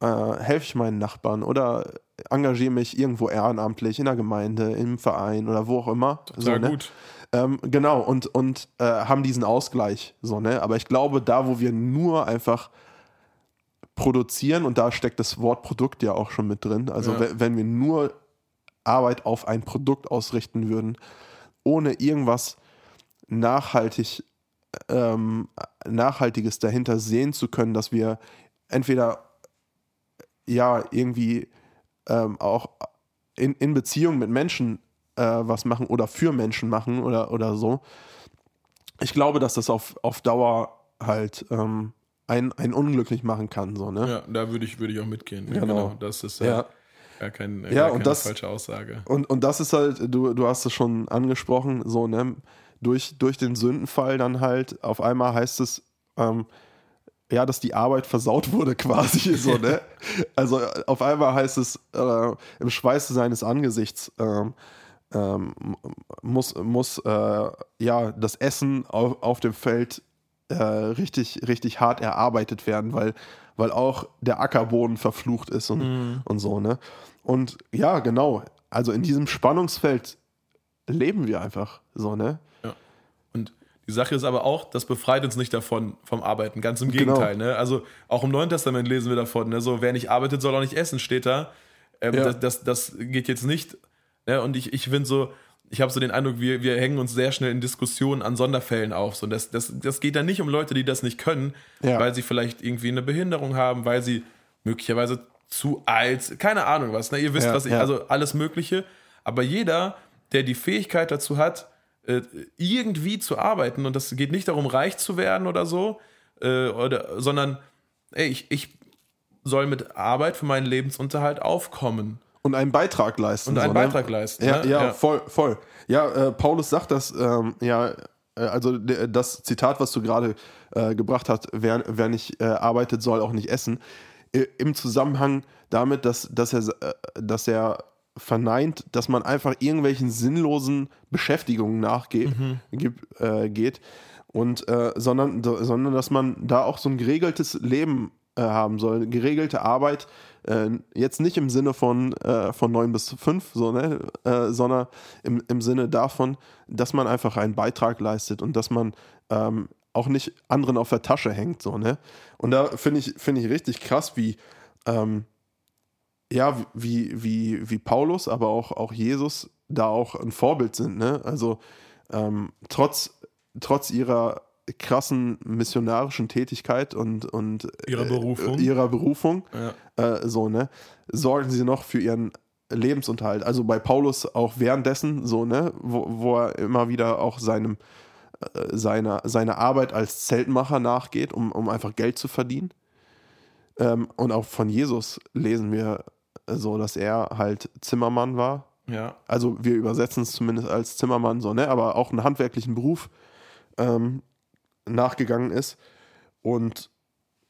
äh, helfe ich meinen Nachbarn oder engagiere mich irgendwo ehrenamtlich in der Gemeinde, im Verein oder wo auch immer. Sehr ne? gut. Ähm, genau, und, und äh, haben diesen Ausgleich. So, ne? Aber ich glaube, da, wo wir nur einfach produzieren, und da steckt das Wort Produkt ja auch schon mit drin, also Ja. we- wenn wir nur Arbeit auf ein Produkt ausrichten würden, ohne irgendwas nachhaltig, ähm, Nachhaltiges dahinter sehen zu können, dass wir entweder ja irgendwie ähm, auch in, in Beziehung mit Menschen äh, was machen oder für Menschen machen oder, oder so. Ich glaube, dass das auf, auf Dauer halt ähm, einen, einen unglücklich machen kann. So, ne? Ja, da würde ich, würde ich auch mitgehen. Genau. Das ist Ja. ja. gar, kein, Ja, gar und keine das- falsche Aussage. Und, und das ist halt, du, du hast es schon angesprochen, so, ne, durch, durch den Sündenfall dann halt, auf einmal heißt es, ähm, ja, dass die Arbeit versaut wurde quasi, so, ne? Also auf einmal heißt es, äh, im Schweiße seines Angesichts ähm, ähm, muss, muss äh, ja das Essen auf, auf dem Feld äh, richtig, richtig hart erarbeitet werden, weil, weil auch der Ackerboden verflucht ist und, und so, ne? Und ja, genau. Also in diesem Spannungsfeld leben wir einfach so, ne? Die Sache ist aber auch, das befreit uns nicht davon, vom Arbeiten. Ganz im Genau. Gegenteil. Ne? Also auch im Neuen Testament lesen wir davon, ne? so wer nicht arbeitet, soll auch nicht essen, steht da. Ähm, Ja. das, das, das geht jetzt nicht. Ne? Und ich, ich finde so, ich habe so den Eindruck, wir, wir hängen uns sehr schnell in Diskussionen an Sonderfällen auf. So, das, das, das geht dann nicht um Leute, die das nicht können, Ja. weil sie vielleicht irgendwie eine Behinderung haben, weil sie möglicherweise zu alt, keine Ahnung was. Ne? Ihr wisst, Ja, was ich, also alles Mögliche. Aber jeder, der die Fähigkeit dazu hat, äh, irgendwie zu arbeiten, und das geht nicht darum, reich zu werden oder so, äh, oder, sondern ey, ich, ich soll mit Arbeit für meinen Lebensunterhalt aufkommen Und einen Beitrag leisten. und einen so, ne? Beitrag leisten. Ja, ne? ja, voll, voll. Ja, äh, Paulus sagt das, ähm, ja, äh, also das Zitat, was du gerade äh, gebracht hast, wer, wer nicht äh, arbeitet, soll auch nicht essen, äh, im Zusammenhang damit, dass, dass, er, dass er verneint, dass man einfach irgendwelchen sinnlosen Beschäftigungen nachgeht gibt, äh, geht und äh, sondern, sondern dass man da auch so ein geregeltes Leben äh, haben soll, geregelte Arbeit, äh, jetzt nicht im Sinne von, äh, von 9 bis 5, so, ne? äh, sondern im, im Sinne davon, dass man einfach einen Beitrag leistet und dass man ähm, auch nicht anderen auf der Tasche hängt. So, ne? Und da finde ich, finde ich richtig krass, wie, ähm, ja, wie, wie, wie Paulus, aber auch, auch Jesus da auch ein Vorbild sind. Ne? Also ähm, trotz, trotz ihrer krassen missionarischen Tätigkeit und, und Ihrer Berufung. Äh, ihrer Berufung, Ja. äh, so, ne, sorgen sie noch für ihren Lebensunterhalt. Also bei Paulus auch währenddessen, so, ne, wo, wo er immer wieder auch seinem, äh, seiner, seiner Arbeit als Zeltmacher nachgeht, um, um einfach Geld zu verdienen. Ähm, und auch von Jesus lesen wir so, dass er halt Zimmermann war. ja. Also wir übersetzen es zumindest als Zimmermann so, ne, aber auch einen handwerklichen Beruf ähm, nachgegangen ist und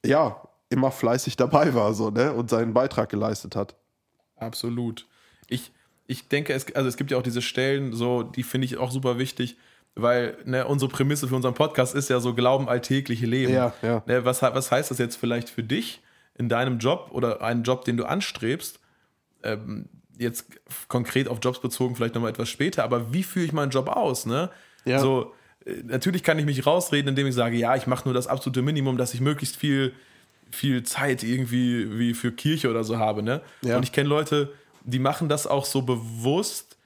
ja, immer fleißig dabei war, so, ne, und seinen Beitrag geleistet hat. Absolut. Ich, ich denke, es, also es gibt ja auch diese Stellen, so, die finde ich auch super wichtig, weil ne, unsere Prämisse für unseren Podcast ist ja so Glauben alltägliche Leben. Ja, ja. Ne, was, was heißt das jetzt vielleicht für dich in deinem Job oder einen Job, den du anstrebst? Ähm, jetzt konkret auf Jobs bezogen, vielleicht nochmal etwas später, aber wie führe ich meinen Job aus? Ne? Ja. So, äh, natürlich kann ich mich rausreden, indem ich sage, ja, ich mache nur das absolute Minimum, dass ich möglichst viel, viel Zeit irgendwie wie für Kirche oder so habe. Ne? Ja. Und ich kenne Leute, die machen das auch so bewusst,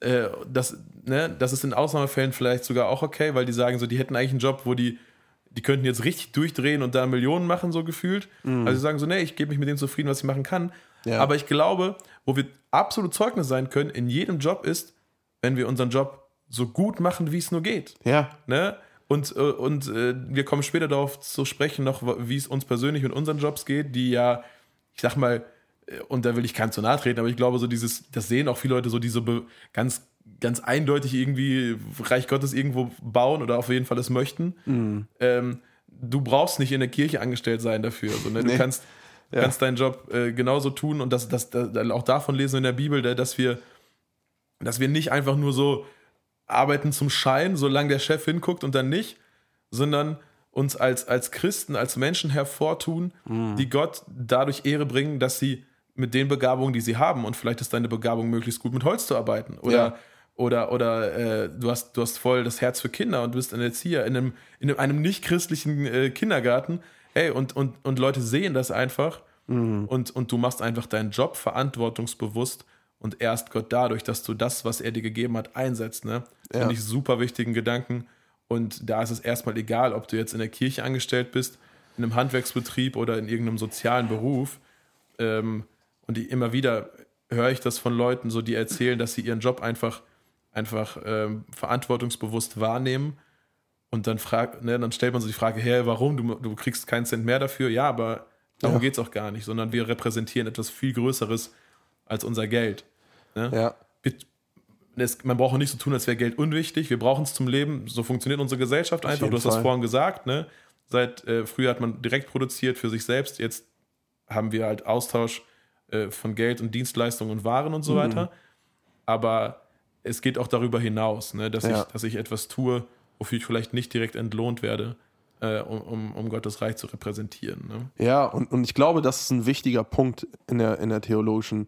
äh, dass, ne, das ist in Ausnahmefällen vielleicht sogar auch okay, weil die sagen so, die hätten eigentlich einen Job, wo die, die könnten jetzt richtig durchdrehen und da Millionen machen, so gefühlt. Also sie sagen so, nee, ich gebe mich mit dem zufrieden, was ich machen kann. Ja. Aber ich glaube, wo wir absolut Zeugnis sein können in jedem Job ist, wenn wir unseren Job so gut machen, wie es nur geht. Ja, Ne? Und, äh, und äh, wir kommen später darauf zu sprechen, noch, wie es uns persönlich mit unseren Jobs geht, die ja, ich sag mal, äh, und da will ich keinem zu nahe treten, aber ich glaube, so dieses, das sehen auch viele Leute so, die so ganz, ganz eindeutig irgendwie Reich Gottes irgendwo bauen oder auf jeden Fall es möchten. Ähm, du brauchst nicht in der Kirche angestellt sein dafür. So, ne? Du Nee. kannst, Ja. kannst deinen Job äh, genauso tun und das, das, das, auch davon lesen wir in der Bibel, da- dass wir, dass wir nicht einfach nur so arbeiten zum Schein, solange der Chef hinguckt und dann nicht, sondern uns als, als Christen, als Menschen hervortun, die Gott dadurch Ehre bringen, dass sie mit den Begabungen, die sie haben, und vielleicht ist deine Begabung möglichst gut mit Holz zu arbeiten oder Ja. oder, oder äh, du, hast, du hast voll das Herz für Kinder und du bist ein Erzieher in einem, in einem nicht-christlichen äh, Kindergarten. Hey, und, und, und Leute sehen das einfach und, und du machst einfach deinen Job verantwortungsbewusst und erst Gott dadurch, dass du das, was er dir gegeben hat, einsetzt. Ne? Ja. Finde ich super wichtigen Gedanken. Und da ist es erstmal egal, ob du jetzt in der Kirche angestellt bist, in einem Handwerksbetrieb oder in irgendeinem sozialen Beruf. Ähm, und die, immer wieder höre ich das von Leuten, so die erzählen, dass sie ihren Job einfach, einfach ähm, verantwortungsbewusst wahrnehmen. Und dann, frag, ne, dann stellt man so die Frage, hey, warum? Du, du kriegst keinen Cent mehr dafür. Ja, aber darum Ja. geht es auch gar nicht, sondern wir repräsentieren etwas viel Größeres als unser Geld. Ne? ja, Wir, es, man braucht auch nicht so tun, als wäre Geld unwichtig. Wir brauchen es zum Leben. So funktioniert unsere Gesellschaft einfach. Du hast das Fall. vorhin gesagt. Ne? Seit äh, früher hat man direkt produziert für sich selbst. Jetzt haben wir halt Austausch äh, von Geld und Dienstleistungen und Waren und Mhm. so weiter. Aber es geht auch darüber hinaus, ne? dass, Ja. ich, dass ich etwas tue, wofür ich vielleicht nicht direkt entlohnt werde, äh, um, um, um Gottes Reich zu repräsentieren. Ne? ja, und, und ich glaube, das ist ein wichtiger Punkt in der, in der theologischen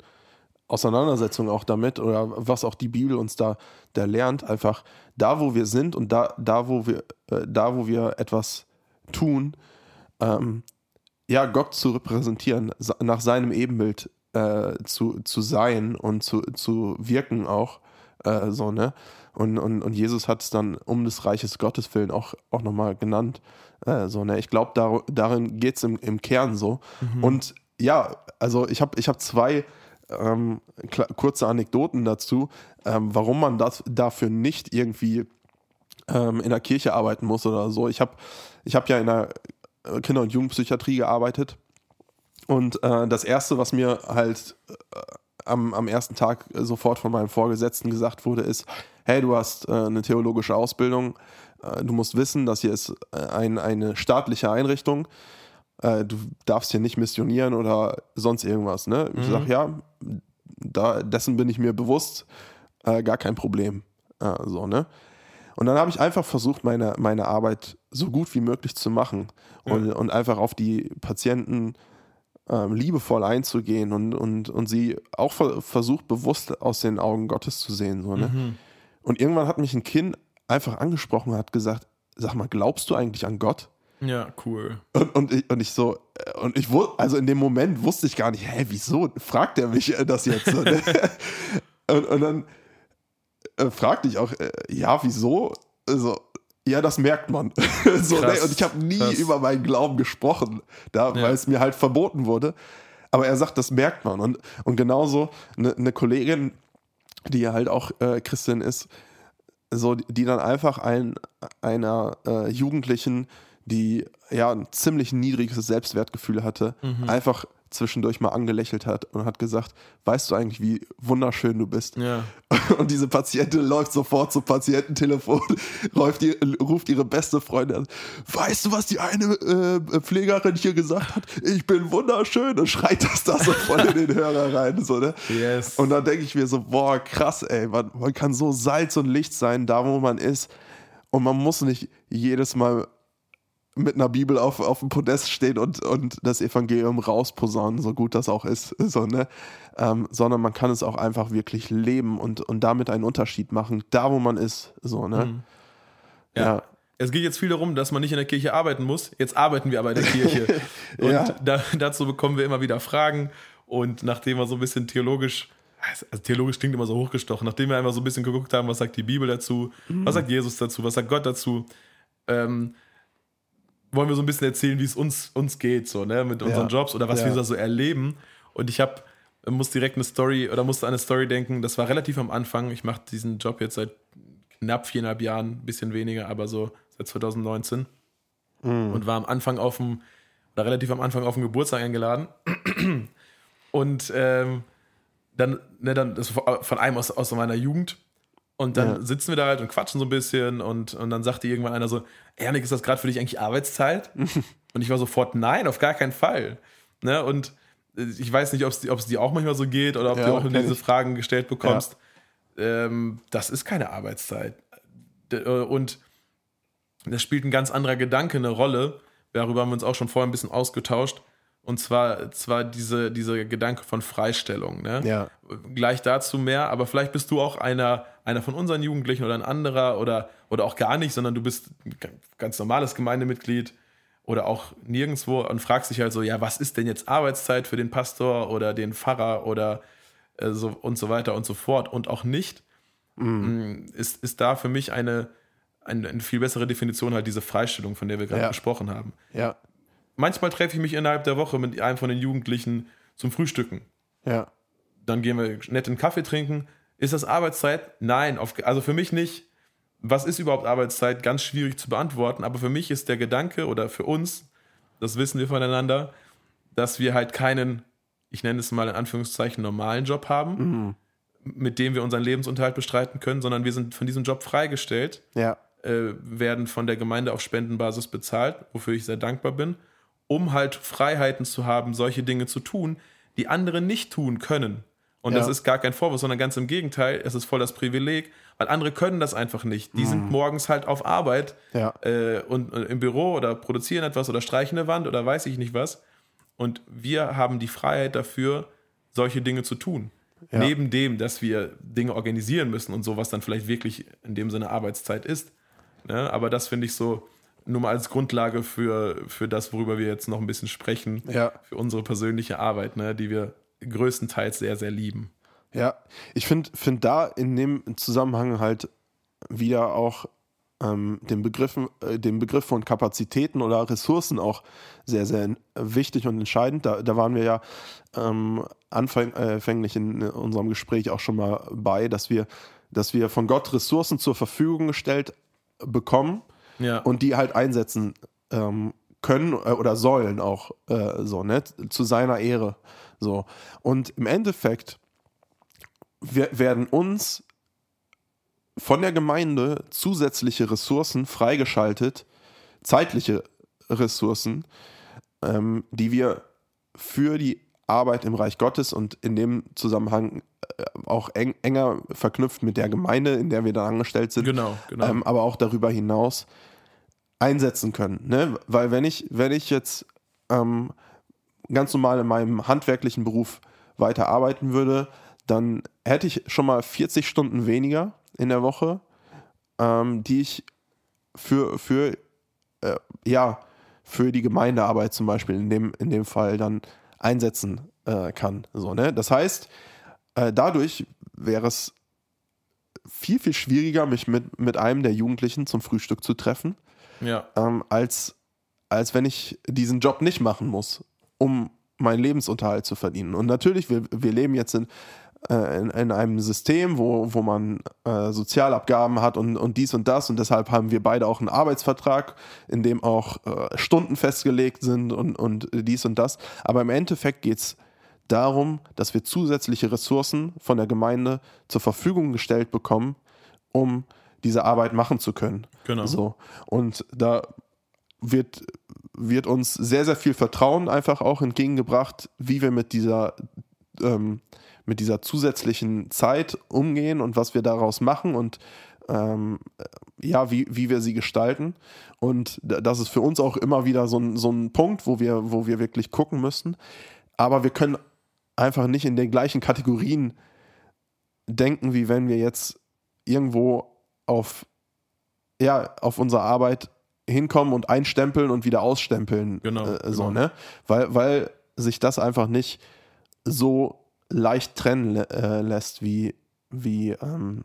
Auseinandersetzung auch damit oder was auch die Bibel uns da, da lernt, einfach da, wo wir sind und da, da, wo wir, äh, da, wo wir etwas tun, ähm, ja, Gott zu repräsentieren, nach seinem Ebenbild äh, zu, zu sein und zu, zu wirken auch, äh, so, ne? Und, und, und Jesus hat es dann um des Reiches Gottes willen auch, auch nochmal genannt, äh, so, ne? Ich glaube, dar darin geht es im, im Kern so. Und ja, also ich habe ich hab zwei ähm, kurze Anekdoten dazu, ähm, warum man das dafür nicht irgendwie ähm, in der Kirche arbeiten muss oder so. Ich habe ich hab ja in der äh, Kinder- und Jugendpsychiatrie gearbeitet und äh, das Erste, was mir halt äh, am, am ersten Tag sofort von meinem Vorgesetzten gesagt wurde, ist, hey, du hast äh, eine theologische Ausbildung, äh, du musst wissen, das hier ist äh, ein, eine staatliche Einrichtung, äh, du darfst hier nicht missionieren oder sonst irgendwas. Ne? Ich sage, ja, da, dessen bin ich mir bewusst, äh, gar kein Problem. Äh, so, ne? Und dann habe ich einfach versucht, meine, meine Arbeit so gut wie möglich zu machen und, und einfach auf die Patienten ähm, liebevoll einzugehen und, und, und sie auch ver versucht, bewusst aus den Augen Gottes zu sehen. So, ne? Und irgendwann hat mich ein Kind einfach angesprochen und hat gesagt, sag mal, glaubst du eigentlich an Gott? Ja, cool. Und, und, ich, und ich so, äh, und ich wusste, also in dem Moment wusste ich gar nicht, hä, wieso fragt er mich äh, das jetzt? so, ne? und, und dann äh, fragte ich auch, äh, ja, wieso? Also, ja, das merkt man. so, ne? Und ich habe nie krass. über meinen Glauben gesprochen, da, ja. weil es mir halt verboten wurde. Aber er sagt, das merkt man. Und, und genauso eine, eine Kollegin, die ja halt auch äh, Christin ist, so, die dann einfach ein, einer äh, Jugendlichen, die ja ein ziemlich niedriges Selbstwertgefühl hatte, mhm. einfach zwischendurch mal angelächelt hat und hat gesagt, weißt du eigentlich, wie wunderschön du bist? Ja. Und diese Patientin läuft sofort zum Patiententelefon, ruft, die, ruft ihre beste Freundin an. Weißt du, was die eine äh, Pflegerin hier gesagt hat? Ich bin wunderschön und schreit das da so voll in den Hörer rein. So, ne? yes. Und dann denke ich mir so, boah, krass, ey, man, man kann so Salz und Licht sein, da wo man ist. Und man muss nicht jedes Mal mit einer Bibel auf, auf dem Podest stehen und, und das Evangelium rausposaunen, so gut das auch ist, so, ne? Ähm, sondern man kann es auch einfach wirklich leben und, und damit einen Unterschied machen, da wo man ist, so, ne? Mhm. Ja. ja. Es geht jetzt viel darum, dass man nicht in der Kirche arbeiten muss. Jetzt arbeiten wir aber in der Kirche. und ja. da, dazu bekommen wir immer wieder Fragen. Und nachdem wir so ein bisschen theologisch also theologisch klingt immer so hochgestochen, nachdem wir einfach so ein bisschen geguckt haben, was sagt die Bibel dazu, mhm. was sagt Jesus dazu, was sagt Gott dazu, ähm, wollen wir so ein bisschen erzählen, wie es uns, uns geht, so, ne, mit unseren ja. Jobs oder was ja. wir da so erleben. Und ich habe muss direkt eine Story oder musste an eine Story denken, das war relativ am Anfang. Ich mache diesen Job jetzt seit knapp viereinhalb Jahren, ein bisschen weniger, aber so seit 2019. Mhm. Und war am Anfang auf dem, oder relativ am Anfang auf dem Geburtstag eingeladen. Und ähm, dann, ne, dann das von einem aus, aus meiner Jugend. Und dann ja. sitzen wir da halt und quatschen so ein bisschen und, und dann sagte irgendwann einer so, Janik, ist das gerade für dich eigentlich Arbeitszeit? und ich war sofort, nein, auf gar keinen Fall. Ne? Und ich weiß nicht, ob es dir auch manchmal so geht oder ob ja, du auch diese Fragen gestellt bekommst. Ja. Ähm, das ist keine Arbeitszeit. Äh, und da spielt ein ganz anderer Gedanke eine Rolle. Darüber haben wir uns auch schon vorher ein bisschen ausgetauscht. Und zwar, zwar diese, diese Gedanke von Freistellung. Ne? Ja. Gleich dazu mehr, aber vielleicht bist du auch einer, einer von unseren Jugendlichen oder ein anderer oder, oder auch gar nicht, sondern du bist ein ganz normales Gemeindemitglied oder auch nirgendwo und fragst dich halt so, ja, was ist denn jetzt Arbeitszeit für den Pastor oder den Pfarrer oder äh, so und so weiter und so fort und auch nicht, mhm. ist, ist da für mich eine, eine, eine, viel bessere Definition halt diese Freistellung, von der wir gerade ja. gesprochen haben. Ja manchmal treffe ich mich innerhalb der Woche mit einem von den Jugendlichen zum Frühstücken. Ja. Dann gehen wir nett einen Kaffee trinken. Ist das Arbeitszeit? Nein, auf, also für mich nicht. Was ist überhaupt Arbeitszeit? Ganz schwierig zu beantworten. Aber für mich ist der Gedanke oder für uns, das wissen wir voneinander, dass wir halt keinen, ich nenne es mal in Anführungszeichen, normalen Job haben, mhm. mit dem wir unseren Lebensunterhalt bestreiten können, sondern wir sind von diesem Job freigestellt, ja. äh, werden von der Gemeinde auf Spendenbasis bezahlt, wofür ich sehr dankbar bin um halt Freiheiten zu haben, solche Dinge zu tun, die andere nicht tun können. Und ja. das ist gar kein Vorwurf, sondern ganz im Gegenteil, es ist voll das Privileg, weil andere können das einfach nicht. Die mhm. sind morgens halt auf Arbeit ja. äh, und äh, im Büro oder produzieren etwas oder streichen eine Wand oder weiß ich nicht was. Und wir haben die Freiheit dafür, solche Dinge zu tun. Ja. Neben dem, dass wir Dinge organisieren müssen und so, was dann vielleicht wirklich in dem Sinne Arbeitszeit ist. Ne? Aber das finde ich so, nur mal als Grundlage für, für das, worüber wir jetzt noch ein bisschen sprechen, ja. für unsere persönliche Arbeit, ne, die wir größtenteils sehr, sehr lieben. Ja, ich finde find da in dem Zusammenhang halt wieder auch ähm, den, Begriff, äh, den Begriff von Kapazitäten oder Ressourcen auch sehr, sehr wichtig und entscheidend. Da, da waren wir ja ähm, anfänglich in unserem Gespräch auch schon mal bei, dass wir, dass wir von Gott Ressourcen zur Verfügung gestellt bekommen ja. und die halt einsetzen ähm, können äh, oder sollen auch äh, so, ne? Zu seiner Ehre. So. Und im Endeffekt werden uns von der Gemeinde zusätzliche Ressourcen freigeschaltet, zeitliche Ressourcen, ähm, die wir für die Arbeit im Reich Gottes und in dem Zusammenhang äh, auch eng, enger verknüpft mit der Gemeinde, in der wir da angestellt sind. Genau, genau. Ähm, aber auch darüber hinaus einsetzen können. Ne? Weil wenn ich, wenn ich jetzt ähm, ganz normal in meinem handwerklichen Beruf weiter arbeiten würde, dann hätte ich schon mal 40 Stunden weniger in der Woche, ähm, die ich für, für, äh, ja, für die Gemeindearbeit zum Beispiel in dem, in dem Fall dann einsetzen äh, kann. So, ne? Das heißt, äh, dadurch wäre es viel, viel schwieriger, mich mit, mit einem der Jugendlichen zum Frühstück zu treffen, Ja. ähm, als, als wenn ich diesen Job nicht machen muss, um meinen Lebensunterhalt zu verdienen. Und natürlich, wir, wir leben jetzt in, äh, in, in einem System, wo, wo man äh, Sozialabgaben hat und, und dies und das. Und deshalb haben wir beide auch einen Arbeitsvertrag, in dem auch äh, Stunden festgelegt sind und, und dies und das. Aber im Endeffekt geht es darum, dass wir zusätzliche Ressourcen von der Gemeinde zur Verfügung gestellt bekommen, um diese Arbeit machen zu können. Genau. So. Und da wird, wird uns sehr, sehr viel Vertrauen einfach auch entgegengebracht, wie wir mit dieser, ähm, mit dieser zusätzlichen Zeit umgehen und was wir daraus machen und ähm, ja, wie, wie wir sie gestalten. Und das ist für uns auch immer wieder so ein, so ein Punkt, wo wir, wo wir wirklich gucken müssen. Aber wir können einfach nicht in den gleichen Kategorien denken, wie wenn wir jetzt irgendwo auf, ja, auf unsere Arbeit hinkommen und einstempeln und wieder ausstempeln. Genau, Äh, so, genau. ne? Weil, weil sich das einfach nicht so leicht trennen äh, lässt, wie, wie, ähm,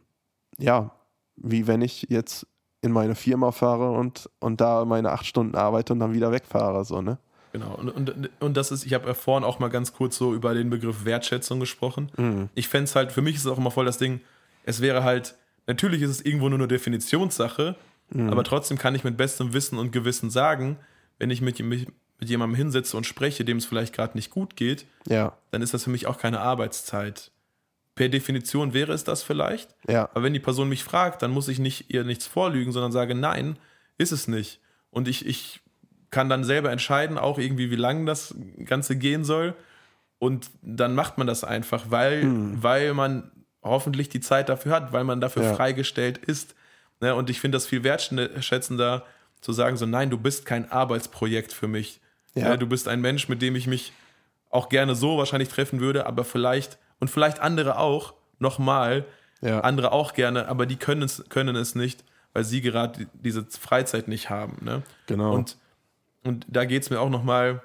ja, wie wenn ich jetzt in meine Firma fahre und, und da meine acht Stunden arbeite und dann wieder wegfahre, so, ne? Genau. Und, und, und das ist, ich habe ja vorhin auch mal ganz kurz so über den Begriff Wertschätzung gesprochen. Ich fände es halt, für mich ist es auch immer voll das Ding, es wäre halt, natürlich ist es irgendwo nur eine Definitionssache, aber trotzdem kann ich mit bestem Wissen und Gewissen sagen, wenn ich mit, mich mit jemandem hinsetze und spreche, dem es vielleicht gerade nicht gut geht, Ja, dann ist das für mich auch keine Arbeitszeit. Per Definition wäre es das vielleicht, ja, aber wenn die Person mich fragt, dann muss ich nicht ihr nichts vorlügen, sondern sage, nein, ist es nicht. Und ich, ich kann dann selber entscheiden, auch irgendwie, wie lange das Ganze gehen soll. Und dann macht man das einfach, weil, weil man hoffentlich die Zeit dafür hat, weil man dafür Ja. freigestellt ist. Ne? Und ich finde das viel wertschätzender zu sagen, so nein, du bist kein Arbeitsprojekt für mich. Ja. Ne? Du bist ein Mensch, mit dem ich mich auch gerne so wahrscheinlich treffen würde, aber vielleicht, und vielleicht andere auch, nochmal, Ja. andere auch gerne, aber die können es, können es nicht, weil sie gerade die- diese Freizeit nicht haben. Ne? Genau. Und, und da geht es mir auch nochmal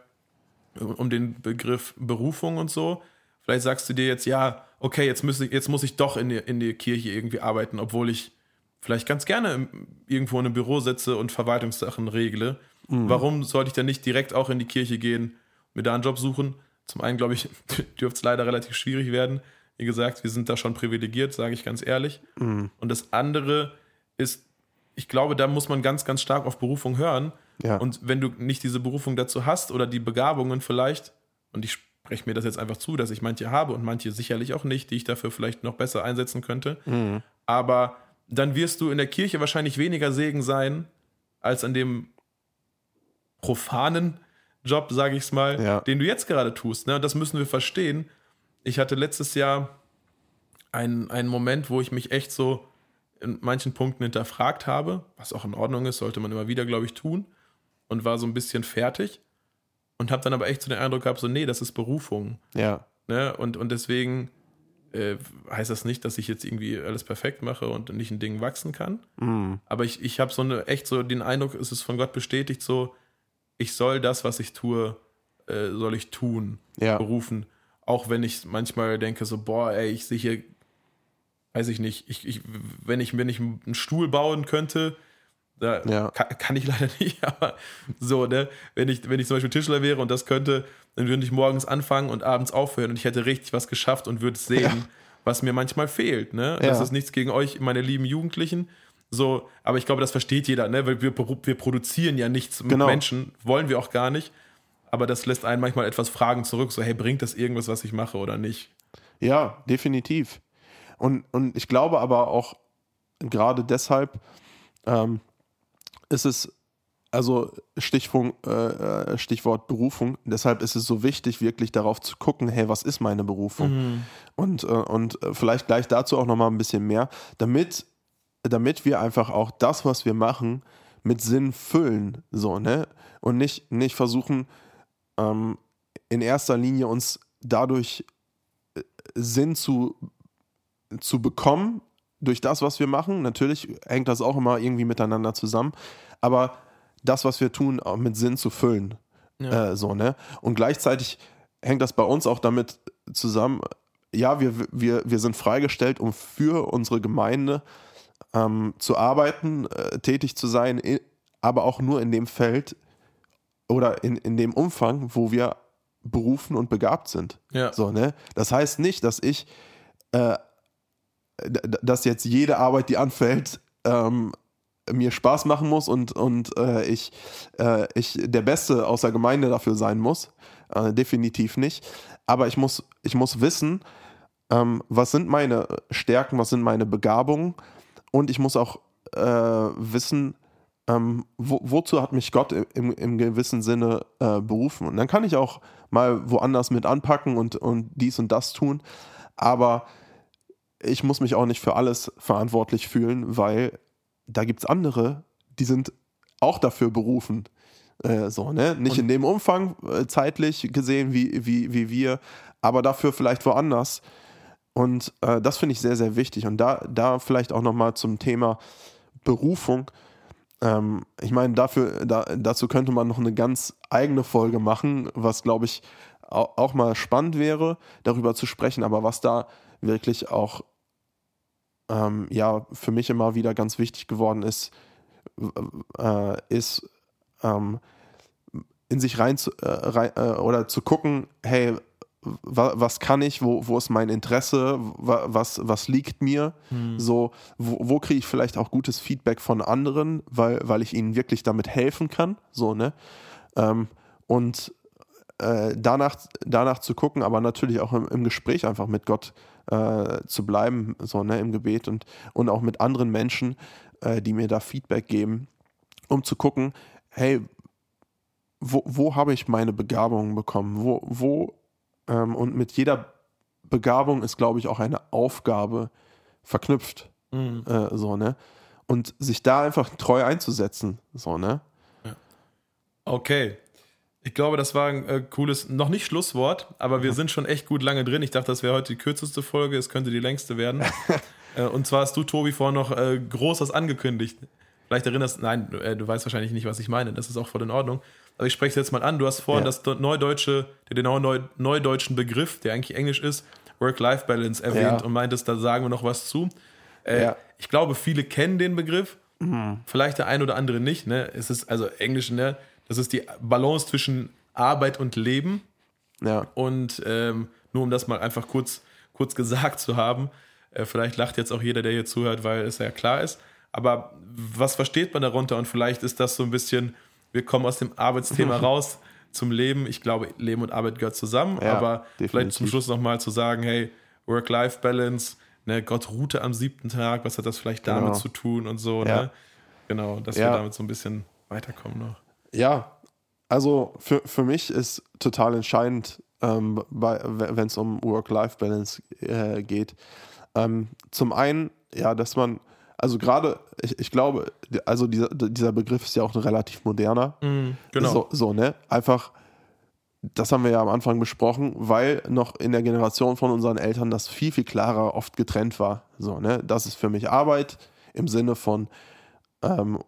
um den Begriff Berufung und so. Vielleicht sagst du dir jetzt, ja, okay, jetzt, müsste, jetzt muss ich doch in die, in die Kirche irgendwie arbeiten, obwohl ich vielleicht ganz gerne irgendwo in einem Büro sitze und Verwaltungssachen regle. Warum sollte ich dann nicht direkt auch in die Kirche gehen, mir da einen Job suchen? Zum einen, glaube ich, dürfte es leider relativ schwierig werden. Wie gesagt, wir sind da schon privilegiert, sage ich ganz ehrlich. Und das andere ist, ich glaube, da muss man ganz, ganz stark auf Berufung hören. Ja. Und wenn du nicht diese Berufung dazu hast oder die Begabungen vielleicht, und ich spreche mir das jetzt einfach zu, dass ich manche habe und manche sicherlich auch nicht, die ich dafür vielleicht noch besser einsetzen könnte, aber dann wirst du in der Kirche wahrscheinlich weniger Segen sein, als an dem profanen Job, sage ich es mal, Ja. den du jetzt gerade tust. Ne? Und das müssen wir verstehen. Ich hatte letztes Jahr einen, einen Moment, wo ich mich echt so in manchen Punkten hinterfragt habe, was auch in Ordnung ist, sollte man immer wieder, glaube ich, tun, und war so ein bisschen fertig und habe dann aber echt so den Eindruck gehabt, so, nee, das ist Berufung. ja, Ne? Und, und deswegen äh, heißt das nicht, dass ich jetzt irgendwie alles perfekt mache und nicht ein Ding wachsen kann. Aber ich, ich habe so eine, echt so den Eindruck, es ist von Gott bestätigt, so, ich soll das, was ich tue, äh, soll ich tun, Ja. berufen. Auch wenn ich manchmal denke, so, boah, ey, ich sehe hier, weiß ich nicht, ich, ich, wenn ich mir nicht einen Stuhl bauen könnte, da Ja. kann, kann ich leider nicht, aber so, ne, wenn ich, wenn ich zum Beispiel Tischler wäre und das könnte, dann würde ich morgens anfangen und abends aufhören und ich hätte richtig was geschafft und würde sehen, Ja. was mir manchmal fehlt, ne? Das Ja. ist nichts gegen euch, meine lieben Jugendlichen. So, aber ich glaube, das versteht jeder, ne? Weil wir, wir produzieren ja nichts mit Genau. Menschen, wollen wir auch gar nicht. Aber das lässt einen manchmal etwas Fragen zurück, so, hey, bringt das irgendwas, was ich mache oder nicht? Ja, definitiv. Und, und ich glaube aber auch gerade deshalb ähm, ist es, also Stichpunkt, äh, äh, Stichwort Berufung, deshalb ist es so wichtig, wirklich darauf zu gucken, hey, was ist meine Berufung? Und, äh, und äh, vielleicht gleich dazu auch nochmal ein bisschen mehr, damit, damit wir einfach auch das, was wir machen, mit Sinn füllen, so, ne? Und nicht, nicht versuchen, ähm, in erster Linie uns dadurch äh, Sinn zu, zu bekommen durch das, was wir machen. Natürlich hängt das auch immer irgendwie miteinander zusammen, aber das, was wir tun, auch mit Sinn zu füllen. Ja. Äh, so, ne? Und gleichzeitig hängt das bei uns auch damit zusammen, ja, wir, wir, wir sind freigestellt, um für unsere Gemeinde ähm, zu arbeiten, äh, tätig zu sein, aber auch nur in dem Feld oder in, in dem Umfang, wo wir berufen und begabt sind. Ja. So, ne? Das heißt nicht, dass ich, äh, dass jetzt jede Arbeit, die anfällt, ähm, mir Spaß machen muss und, und äh, ich, äh, ich der Beste aus der Gemeinde dafür sein muss. Äh, definitiv nicht. Aber ich muss, ich muss wissen, ähm, was sind meine Stärken, was sind meine Begabungen und ich muss auch äh, wissen, ähm, wo, wozu hat mich Gott im, im gewissen Sinne äh, berufen. Und dann kann ich auch mal woanders mit anpacken und, und dies und das tun. Aber ich muss mich auch nicht für alles verantwortlich fühlen, weil da gibt es andere, die sind auch dafür berufen. Äh, so, ne? Nicht und in dem Umfang äh, zeitlich gesehen wie, wie, wie wir, aber dafür vielleicht woanders. Und äh, das finde ich sehr, sehr wichtig. Und da, da vielleicht auch nochmal zum Thema Berufung. Ähm, ich meine, dafür, da, dazu könnte man noch eine ganz eigene Folge machen, was, glaube ich, auch, mal spannend wäre, darüber zu sprechen, aber was da wirklich auch ähm, ja für mich immer wieder ganz wichtig geworden ist, äh, ist ähm, in sich rein, zu, äh, rein äh, oder zu gucken, hey, was kann ich, wo, wo ist mein Interesse, was, was liegt mir, hm. so, wo, wo kriege ich vielleicht auch gutes Feedback von anderen, weil, weil ich ihnen wirklich damit helfen kann, so, ne? Ähm, und äh, danach, danach zu gucken, aber natürlich auch im, im Gespräch einfach mit Gott äh, zu bleiben, so, ne, im Gebet und, und auch mit anderen Menschen, äh, die mir da Feedback geben, um zu gucken, hey, wo, wo habe ich meine Begabungen bekommen? Wo, wo ähm, und mit jeder Begabung ist, glaube ich, auch eine Aufgabe verknüpft. Mhm. Äh, so, ne? Und sich da einfach treu einzusetzen. So, ne? Okay. Ich glaube, das war ein äh, cooles, noch nicht Schlusswort, aber wir sind schon echt gut lange drin. Ich dachte, das wäre heute die kürzeste Folge, es könnte die längste werden. äh, und zwar hast du, Tobi, vorhin noch äh, Großes angekündigt. Vielleicht erinnerst, nein, du, äh, du weißt wahrscheinlich nicht, was ich meine. Das ist auch voll in Ordnung. Aber ich spreche es jetzt mal an. Du hast vorhin ja. das Neudeutsche, den Neu neudeutschen Begriff, der eigentlich Englisch ist, Work-Life-Balance erwähnt ja. und meintest, da sagen wir noch was zu. Äh, ja. Ich glaube, viele kennen den Begriff, mhm. vielleicht der ein oder andere nicht. Ne? Es ist also Englisch, ne? das ist die Balance zwischen Arbeit und Leben. Ja. Und ähm, nur um das mal einfach kurz, kurz gesagt zu haben, äh, vielleicht lacht jetzt auch jeder, der hier zuhört, weil es ja klar ist. Aber was versteht man darunter? Und vielleicht ist das so ein bisschen wir kommen aus dem Arbeitsthema raus zum Leben. Ich glaube, Leben und Arbeit gehört zusammen, ja, aber definitiv. vielleicht zum Schluss nochmal zu sagen, hey, Work-Life-Balance, ne, Gott ruhte am siebten Tag, was hat das vielleicht genau. damit zu tun und so, ja. ne? Genau, dass ja. wir damit so ein bisschen weiterkommen noch. Ja, also für, für mich ist total entscheidend, ähm, wenn es um Work-Life-Balance äh, geht. Ähm, zum einen, ja, dass man also gerade, ich, ich glaube, also dieser, dieser Begriff ist ja auch ein relativ moderner. Mm, genau. So, so, ne? Einfach, das haben wir ja am Anfang besprochen, weil noch in der Generation von unseren Eltern das viel, viel klarer oft getrennt war. So, ne? Das ist für mich Arbeit im Sinne von, ähm,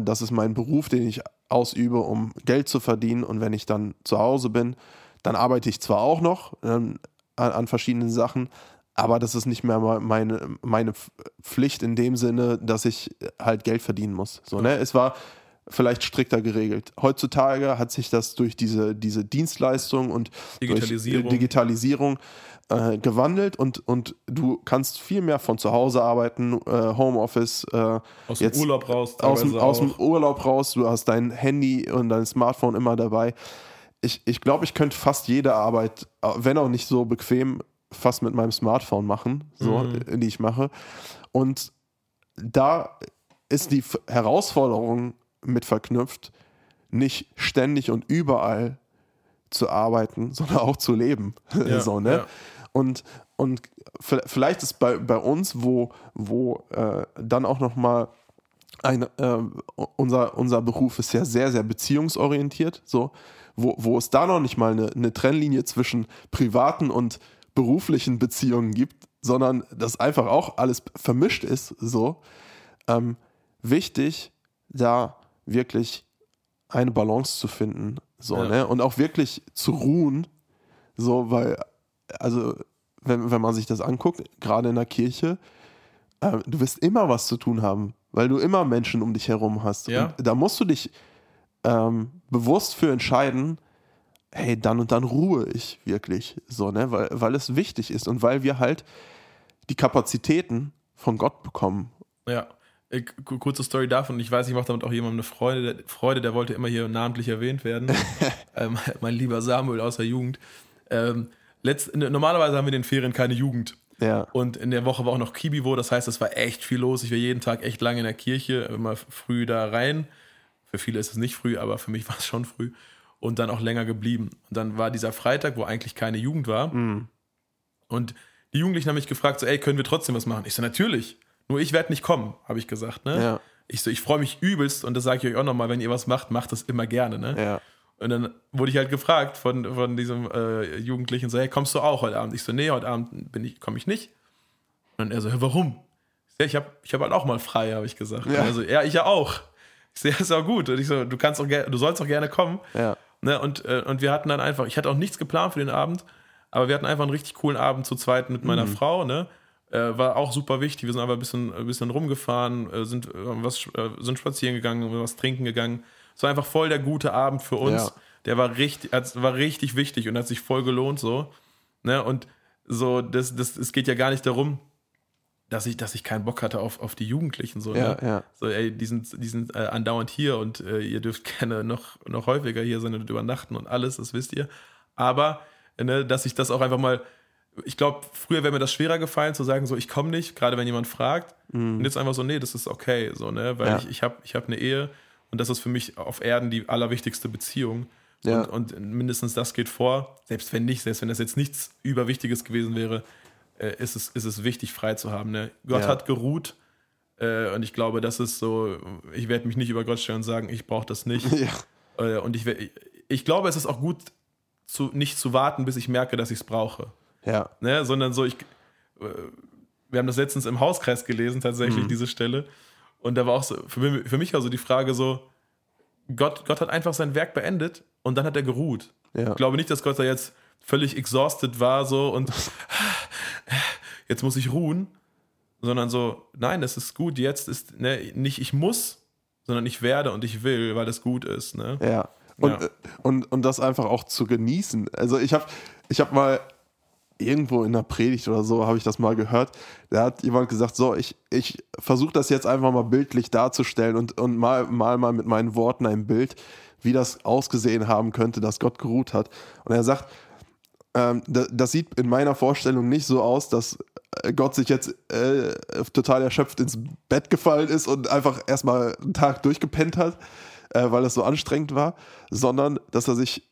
das ist mein Beruf, den ich ausübe, um Geld zu verdienen. Und wenn ich dann zu Hause bin, dann arbeite ich zwar auch noch ähm, an, an verschiedenen Sachen, aber das ist nicht mehr meine, meine Pflicht in dem Sinne, dass ich halt Geld verdienen muss. So, ne? Es war vielleicht strikter geregelt. Heutzutage hat sich das durch diese, diese Dienstleistung und Digitalisierung, Digitalisierung äh, gewandelt und, und du kannst viel mehr von zu Hause arbeiten, äh, Homeoffice. Äh, aus dem Urlaub raus. Aus, dem, aus dem Urlaub raus, du hast dein Handy und dein Smartphone immer dabei. Ich, ich glaube, ich könnte fast jede Arbeit, wenn auch nicht so bequem, fast mit meinem Smartphone machen, so, mhm. die ich mache. Und da ist die Herausforderung mit verknüpft, nicht ständig und überall zu arbeiten, sondern auch zu leben. Ja, so, ne? Ja. Und, und vielleicht ist bei, bei uns, wo, wo äh, dann auch nochmal ein, äh, unser, unser Beruf ist ja sehr, sehr beziehungsorientiert, so, wo, wo es da noch nicht mal eine, eine Trennlinie zwischen privaten und beruflichen Beziehungen gibt, sondern dass einfach auch alles vermischt ist, so. Ähm, wichtig, da wirklich eine Balance zu finden, so, ja. ne? Und auch wirklich zu ruhen, so, weil, also wenn, wenn man sich das anguckt, gerade in der Kirche, äh, du wirst immer was zu tun haben, weil du immer Menschen um dich herum hast. Ja. Und da musst du dich ähm, bewusst für entscheiden, hey, dann und dann ruhe ich wirklich so, ne? Weil, weil es wichtig ist und weil wir halt die Kapazitäten von Gott bekommen. Ja. Äh, ku- Kurze Story davon. Ich weiß, ich mache damit auch jemandem eine Freude. Der, Freude, der wollte immer hier namentlich erwähnt werden. ähm, mein lieber Samuel aus der Jugend. Ähm, letzt, normalerweise haben wir in den Ferien keine Jugend. Ja. Und in der Woche war auch noch Kibiwo, das heißt, es war echt viel los. Ich war jeden Tag echt lange in der Kirche, immer früh da rein. Für viele ist es nicht früh, aber für mich war es schon früh. Und dann auch länger geblieben. Und dann war dieser Freitag, wo eigentlich keine Jugend war. Und die Jugendlichen haben mich gefragt, so, ey, können wir trotzdem was machen? Ich so, natürlich. Nur ich werde nicht kommen, habe ich gesagt. Ne? Ja. Ich so, ich freue mich übelst und das sage ich euch auch nochmal, wenn ihr was macht, macht das immer gerne. Ne? Ja. Und dann wurde ich halt gefragt von, von diesem äh, Jugendlichen so, hey, kommst du auch heute Abend? Ich so, nee, heute Abend bin ich, komme ich nicht. Und er so, ja, warum? Ich so, ich habe ich hab halt auch mal frei, habe ich gesagt. Ja. Und er so, ja, ich ja auch. Ich so, ja, ist auch gut. Und ich so, du kannst auch du sollst auch gerne kommen. Ja. Ne? Und, äh, und wir hatten dann einfach, ich hatte auch nichts geplant für den Abend, aber wir hatten einfach einen richtig coolen Abend zu zweit mit meiner Frau, ne? Äh, war auch super wichtig. Wir sind einfach ein bisschen, ein bisschen rumgefahren, äh, sind, äh, was, äh, sind spazieren gegangen, was trinken gegangen. Es war einfach voll der gute Abend für uns. Ja. Der war richtig, war richtig wichtig und hat sich voll gelohnt so. Ne? Und so, das, das, es geht ja gar nicht darum, dass ich, dass ich keinen Bock hatte auf, auf die Jugendlichen. So, Ja, ne? ja. so ey, die sind, die sind äh, andauernd hier und äh, ihr dürft gerne noch, noch häufiger hier sein und übernachten und alles, das wisst ihr. Aber, ne, dass ich das auch einfach mal, ich glaube, früher wäre mir das schwerer gefallen, zu sagen, so, ich komme nicht, gerade wenn jemand fragt. Und jetzt einfach so, nee, das ist okay, so, ne, weil Mhm. Ja. ich, ich habe ich hab eine Ehe und das ist für mich auf Erden die allerwichtigste Beziehung. Ja. Und, und mindestens das geht vor, selbst wenn nicht, selbst wenn das jetzt nichts Überwichtiges gewesen wäre, äh, ist, es, ist es wichtig, frei zu haben. Ne? Gott Ja. hat geruht äh, und ich glaube, das ist so, ich werde mich nicht über Gott stellen und sagen, ich brauche das nicht. Ja. äh, und ich, ich glaube, es ist auch gut, zu, nicht zu warten, bis ich merke, dass ich es brauche. Ja. Ne? Sondern so, ich, äh, wir haben das letztens im Hauskreis gelesen, tatsächlich, Mhm. diese Stelle. Und da war auch so, für mich, für mich war so die Frage so, Gott, Gott hat einfach sein Werk beendet und dann hat er geruht. Ja. Ich glaube nicht, dass Gott da jetzt völlig exhausted war so und jetzt muss ich ruhen, sondern so, nein, es ist gut, jetzt ist ne, nicht ich muss, sondern ich werde und ich will, weil das gut ist. Ne? Ja. Und, Ja. und, und das einfach auch zu genießen. Also ich habe ich hab mal irgendwo in der Predigt oder so, habe ich das mal gehört, da hat jemand gesagt, so, ich, ich versuche das jetzt einfach mal bildlich darzustellen und, und mal, mal mal mit meinen Worten ein Bild, wie das ausgesehen haben könnte, dass Gott geruht hat. Und er sagt, ähm, das, das sieht in meiner Vorstellung nicht so aus, dass Gott sich jetzt äh, total erschöpft ins Bett gefallen ist und einfach erstmal einen Tag durchgepennt hat, äh, weil es so anstrengend war, sondern dass er sich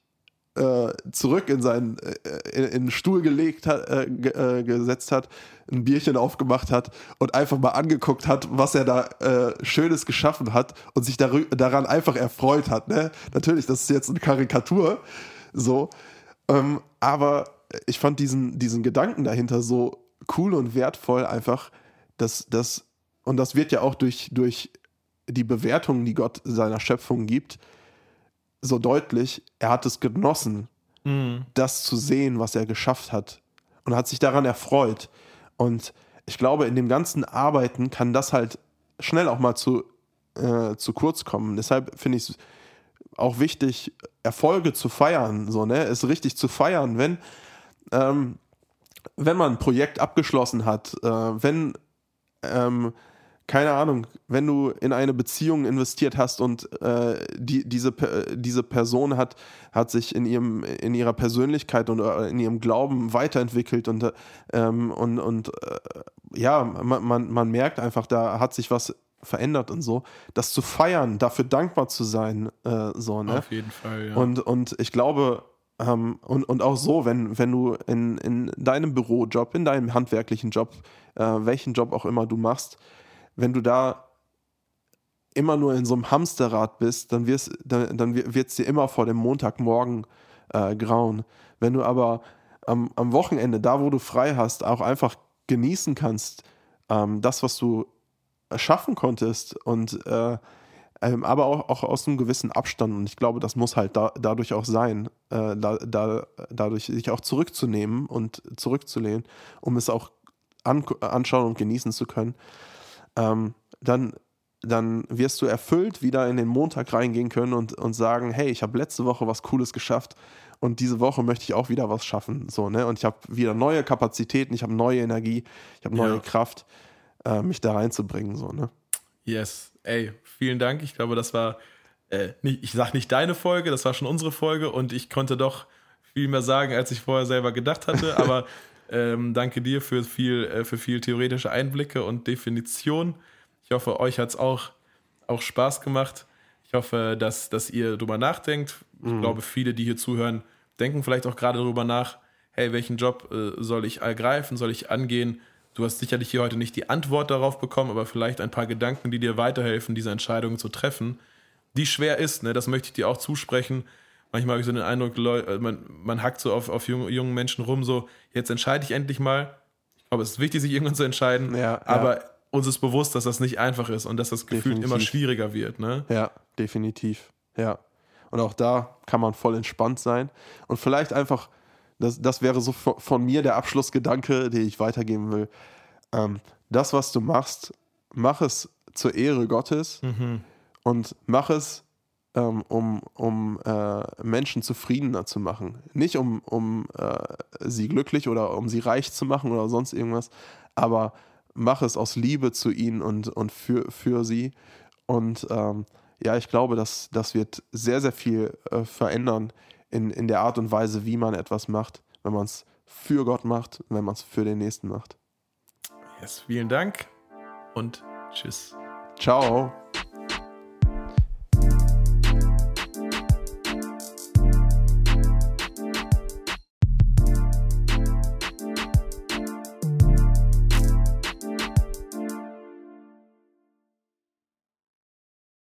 äh, zurück in seinen äh, in, in Stuhl gelegt hat, äh, ge, äh, gesetzt hat, ein Bierchen aufgemacht hat und einfach mal angeguckt hat, was er da äh, Schönes geschaffen hat und sich daran einfach erfreut hat. Ne? Natürlich, das ist jetzt eine Karikatur, so, ähm, aber ich fand diesen, diesen Gedanken dahinter so cool und wertvoll, einfach, dass das, und das wird ja auch durch, durch die Bewertungen, die Gott seiner Schöpfung gibt, so deutlich, er hat es genossen, das zu sehen, was er geschafft hat. Und hat sich daran erfreut. Und ich glaube, in dem ganzen Arbeiten kann das halt schnell auch mal zu, äh, zu kurz kommen. Deshalb finde ich es auch wichtig, Erfolge zu feiern, so, ne? Es richtig zu feiern, wenn, ähm, wenn man ein Projekt abgeschlossen hat, äh, wenn, ähm, keine Ahnung, wenn du in eine Beziehung investiert hast und äh, die, diese, diese Person hat, hat sich in, ihrem, in ihrer Persönlichkeit und äh, in ihrem Glauben weiterentwickelt und, äh, ähm, und, und äh, ja, man, man, man merkt einfach, da hat sich was verändert und so, das zu feiern, dafür dankbar zu sein, äh, so, ne? Auf jeden Fall, ja. Und, und ich glaube, ähm, und, und auch so, wenn, wenn du in, in deinem Bürojob, in deinem handwerklichen Job, äh, welchen Job auch immer du machst, wenn du da immer nur in so einem Hamsterrad bist, dann, wirst, dann, dann wird es dir immer vor dem Montagmorgen äh, grauen. Wenn du aber am, am Wochenende, da wo du frei hast, auch einfach genießen kannst, ähm, das, was du schaffen konntest und äh, ähm, aber auch, auch aus einem gewissen Abstand. Und ich glaube, das muss halt da, dadurch auch sein, äh, da, da, dadurch sich auch zurückzunehmen und zurückzulehnen, um es auch an, anschauen und genießen zu können. Ähm, dann, dann wirst du erfüllt wieder in den Montag reingehen können und, und sagen, hey, ich habe letzte Woche was Cooles geschafft und diese Woche möchte ich auch wieder was schaffen. So, ne? Und ich habe wieder neue Kapazitäten, ich habe neue Energie, ich habe neue ja. Kraft, äh, mich da reinzubringen. So, ne? Yes, ey, vielen Dank. Ich glaube, das war, äh, nicht, ich sag nicht deine Folge, das war schon unsere Folge und ich konnte doch viel mehr sagen, als ich vorher selber gedacht hatte. Aber ähm, danke dir für viel, äh, für viel theoretische Einblicke und Definition. Ich hoffe, euch hat es auch, auch Spaß gemacht. Ich hoffe, dass, dass ihr drüber nachdenkt. Ich mhm. glaube, viele, die hier zuhören, denken vielleicht auch gerade darüber nach, hey, welchen Job äh, soll ich ergreifen, soll ich angehen? Du hast sicherlich hier heute nicht die Antwort darauf bekommen, aber vielleicht ein paar Gedanken, die dir weiterhelfen, diese Entscheidung zu treffen, die schwer ist, ne? das möchte ich dir auch zusprechen. Manchmal habe ich so den Eindruck, äh, man, man hackt so auf, auf jungen Menschen rum, so, jetzt entscheide ich endlich mal. Ich glaube, es ist wichtig, sich irgendwann zu entscheiden, ja, aber ja. uns ist bewusst, dass das nicht einfach ist und dass das Gefühl immer schwieriger wird. Ne? Ja, definitiv. Ja. Und auch da kann man voll entspannt sein und vielleicht einfach das, das wäre so von mir der Abschlussgedanke, den ich weitergeben will. Ähm, das, was du machst, mach es zur Ehre Gottes mhm. und mach es, ähm, um, um äh, Menschen zufriedener zu machen. Nicht um, um äh, sie glücklich oder um sie reich zu machen oder sonst irgendwas, aber mach es aus Liebe zu ihnen und, und für, für sie. Und ähm, ja, ich glaube, dass das wird sehr, sehr viel äh, verändern in, in der Art und Weise, wie man etwas macht, wenn man es für Gott macht, wenn man es für den Nächsten macht. Yes, vielen Dank und tschüss. Ciao.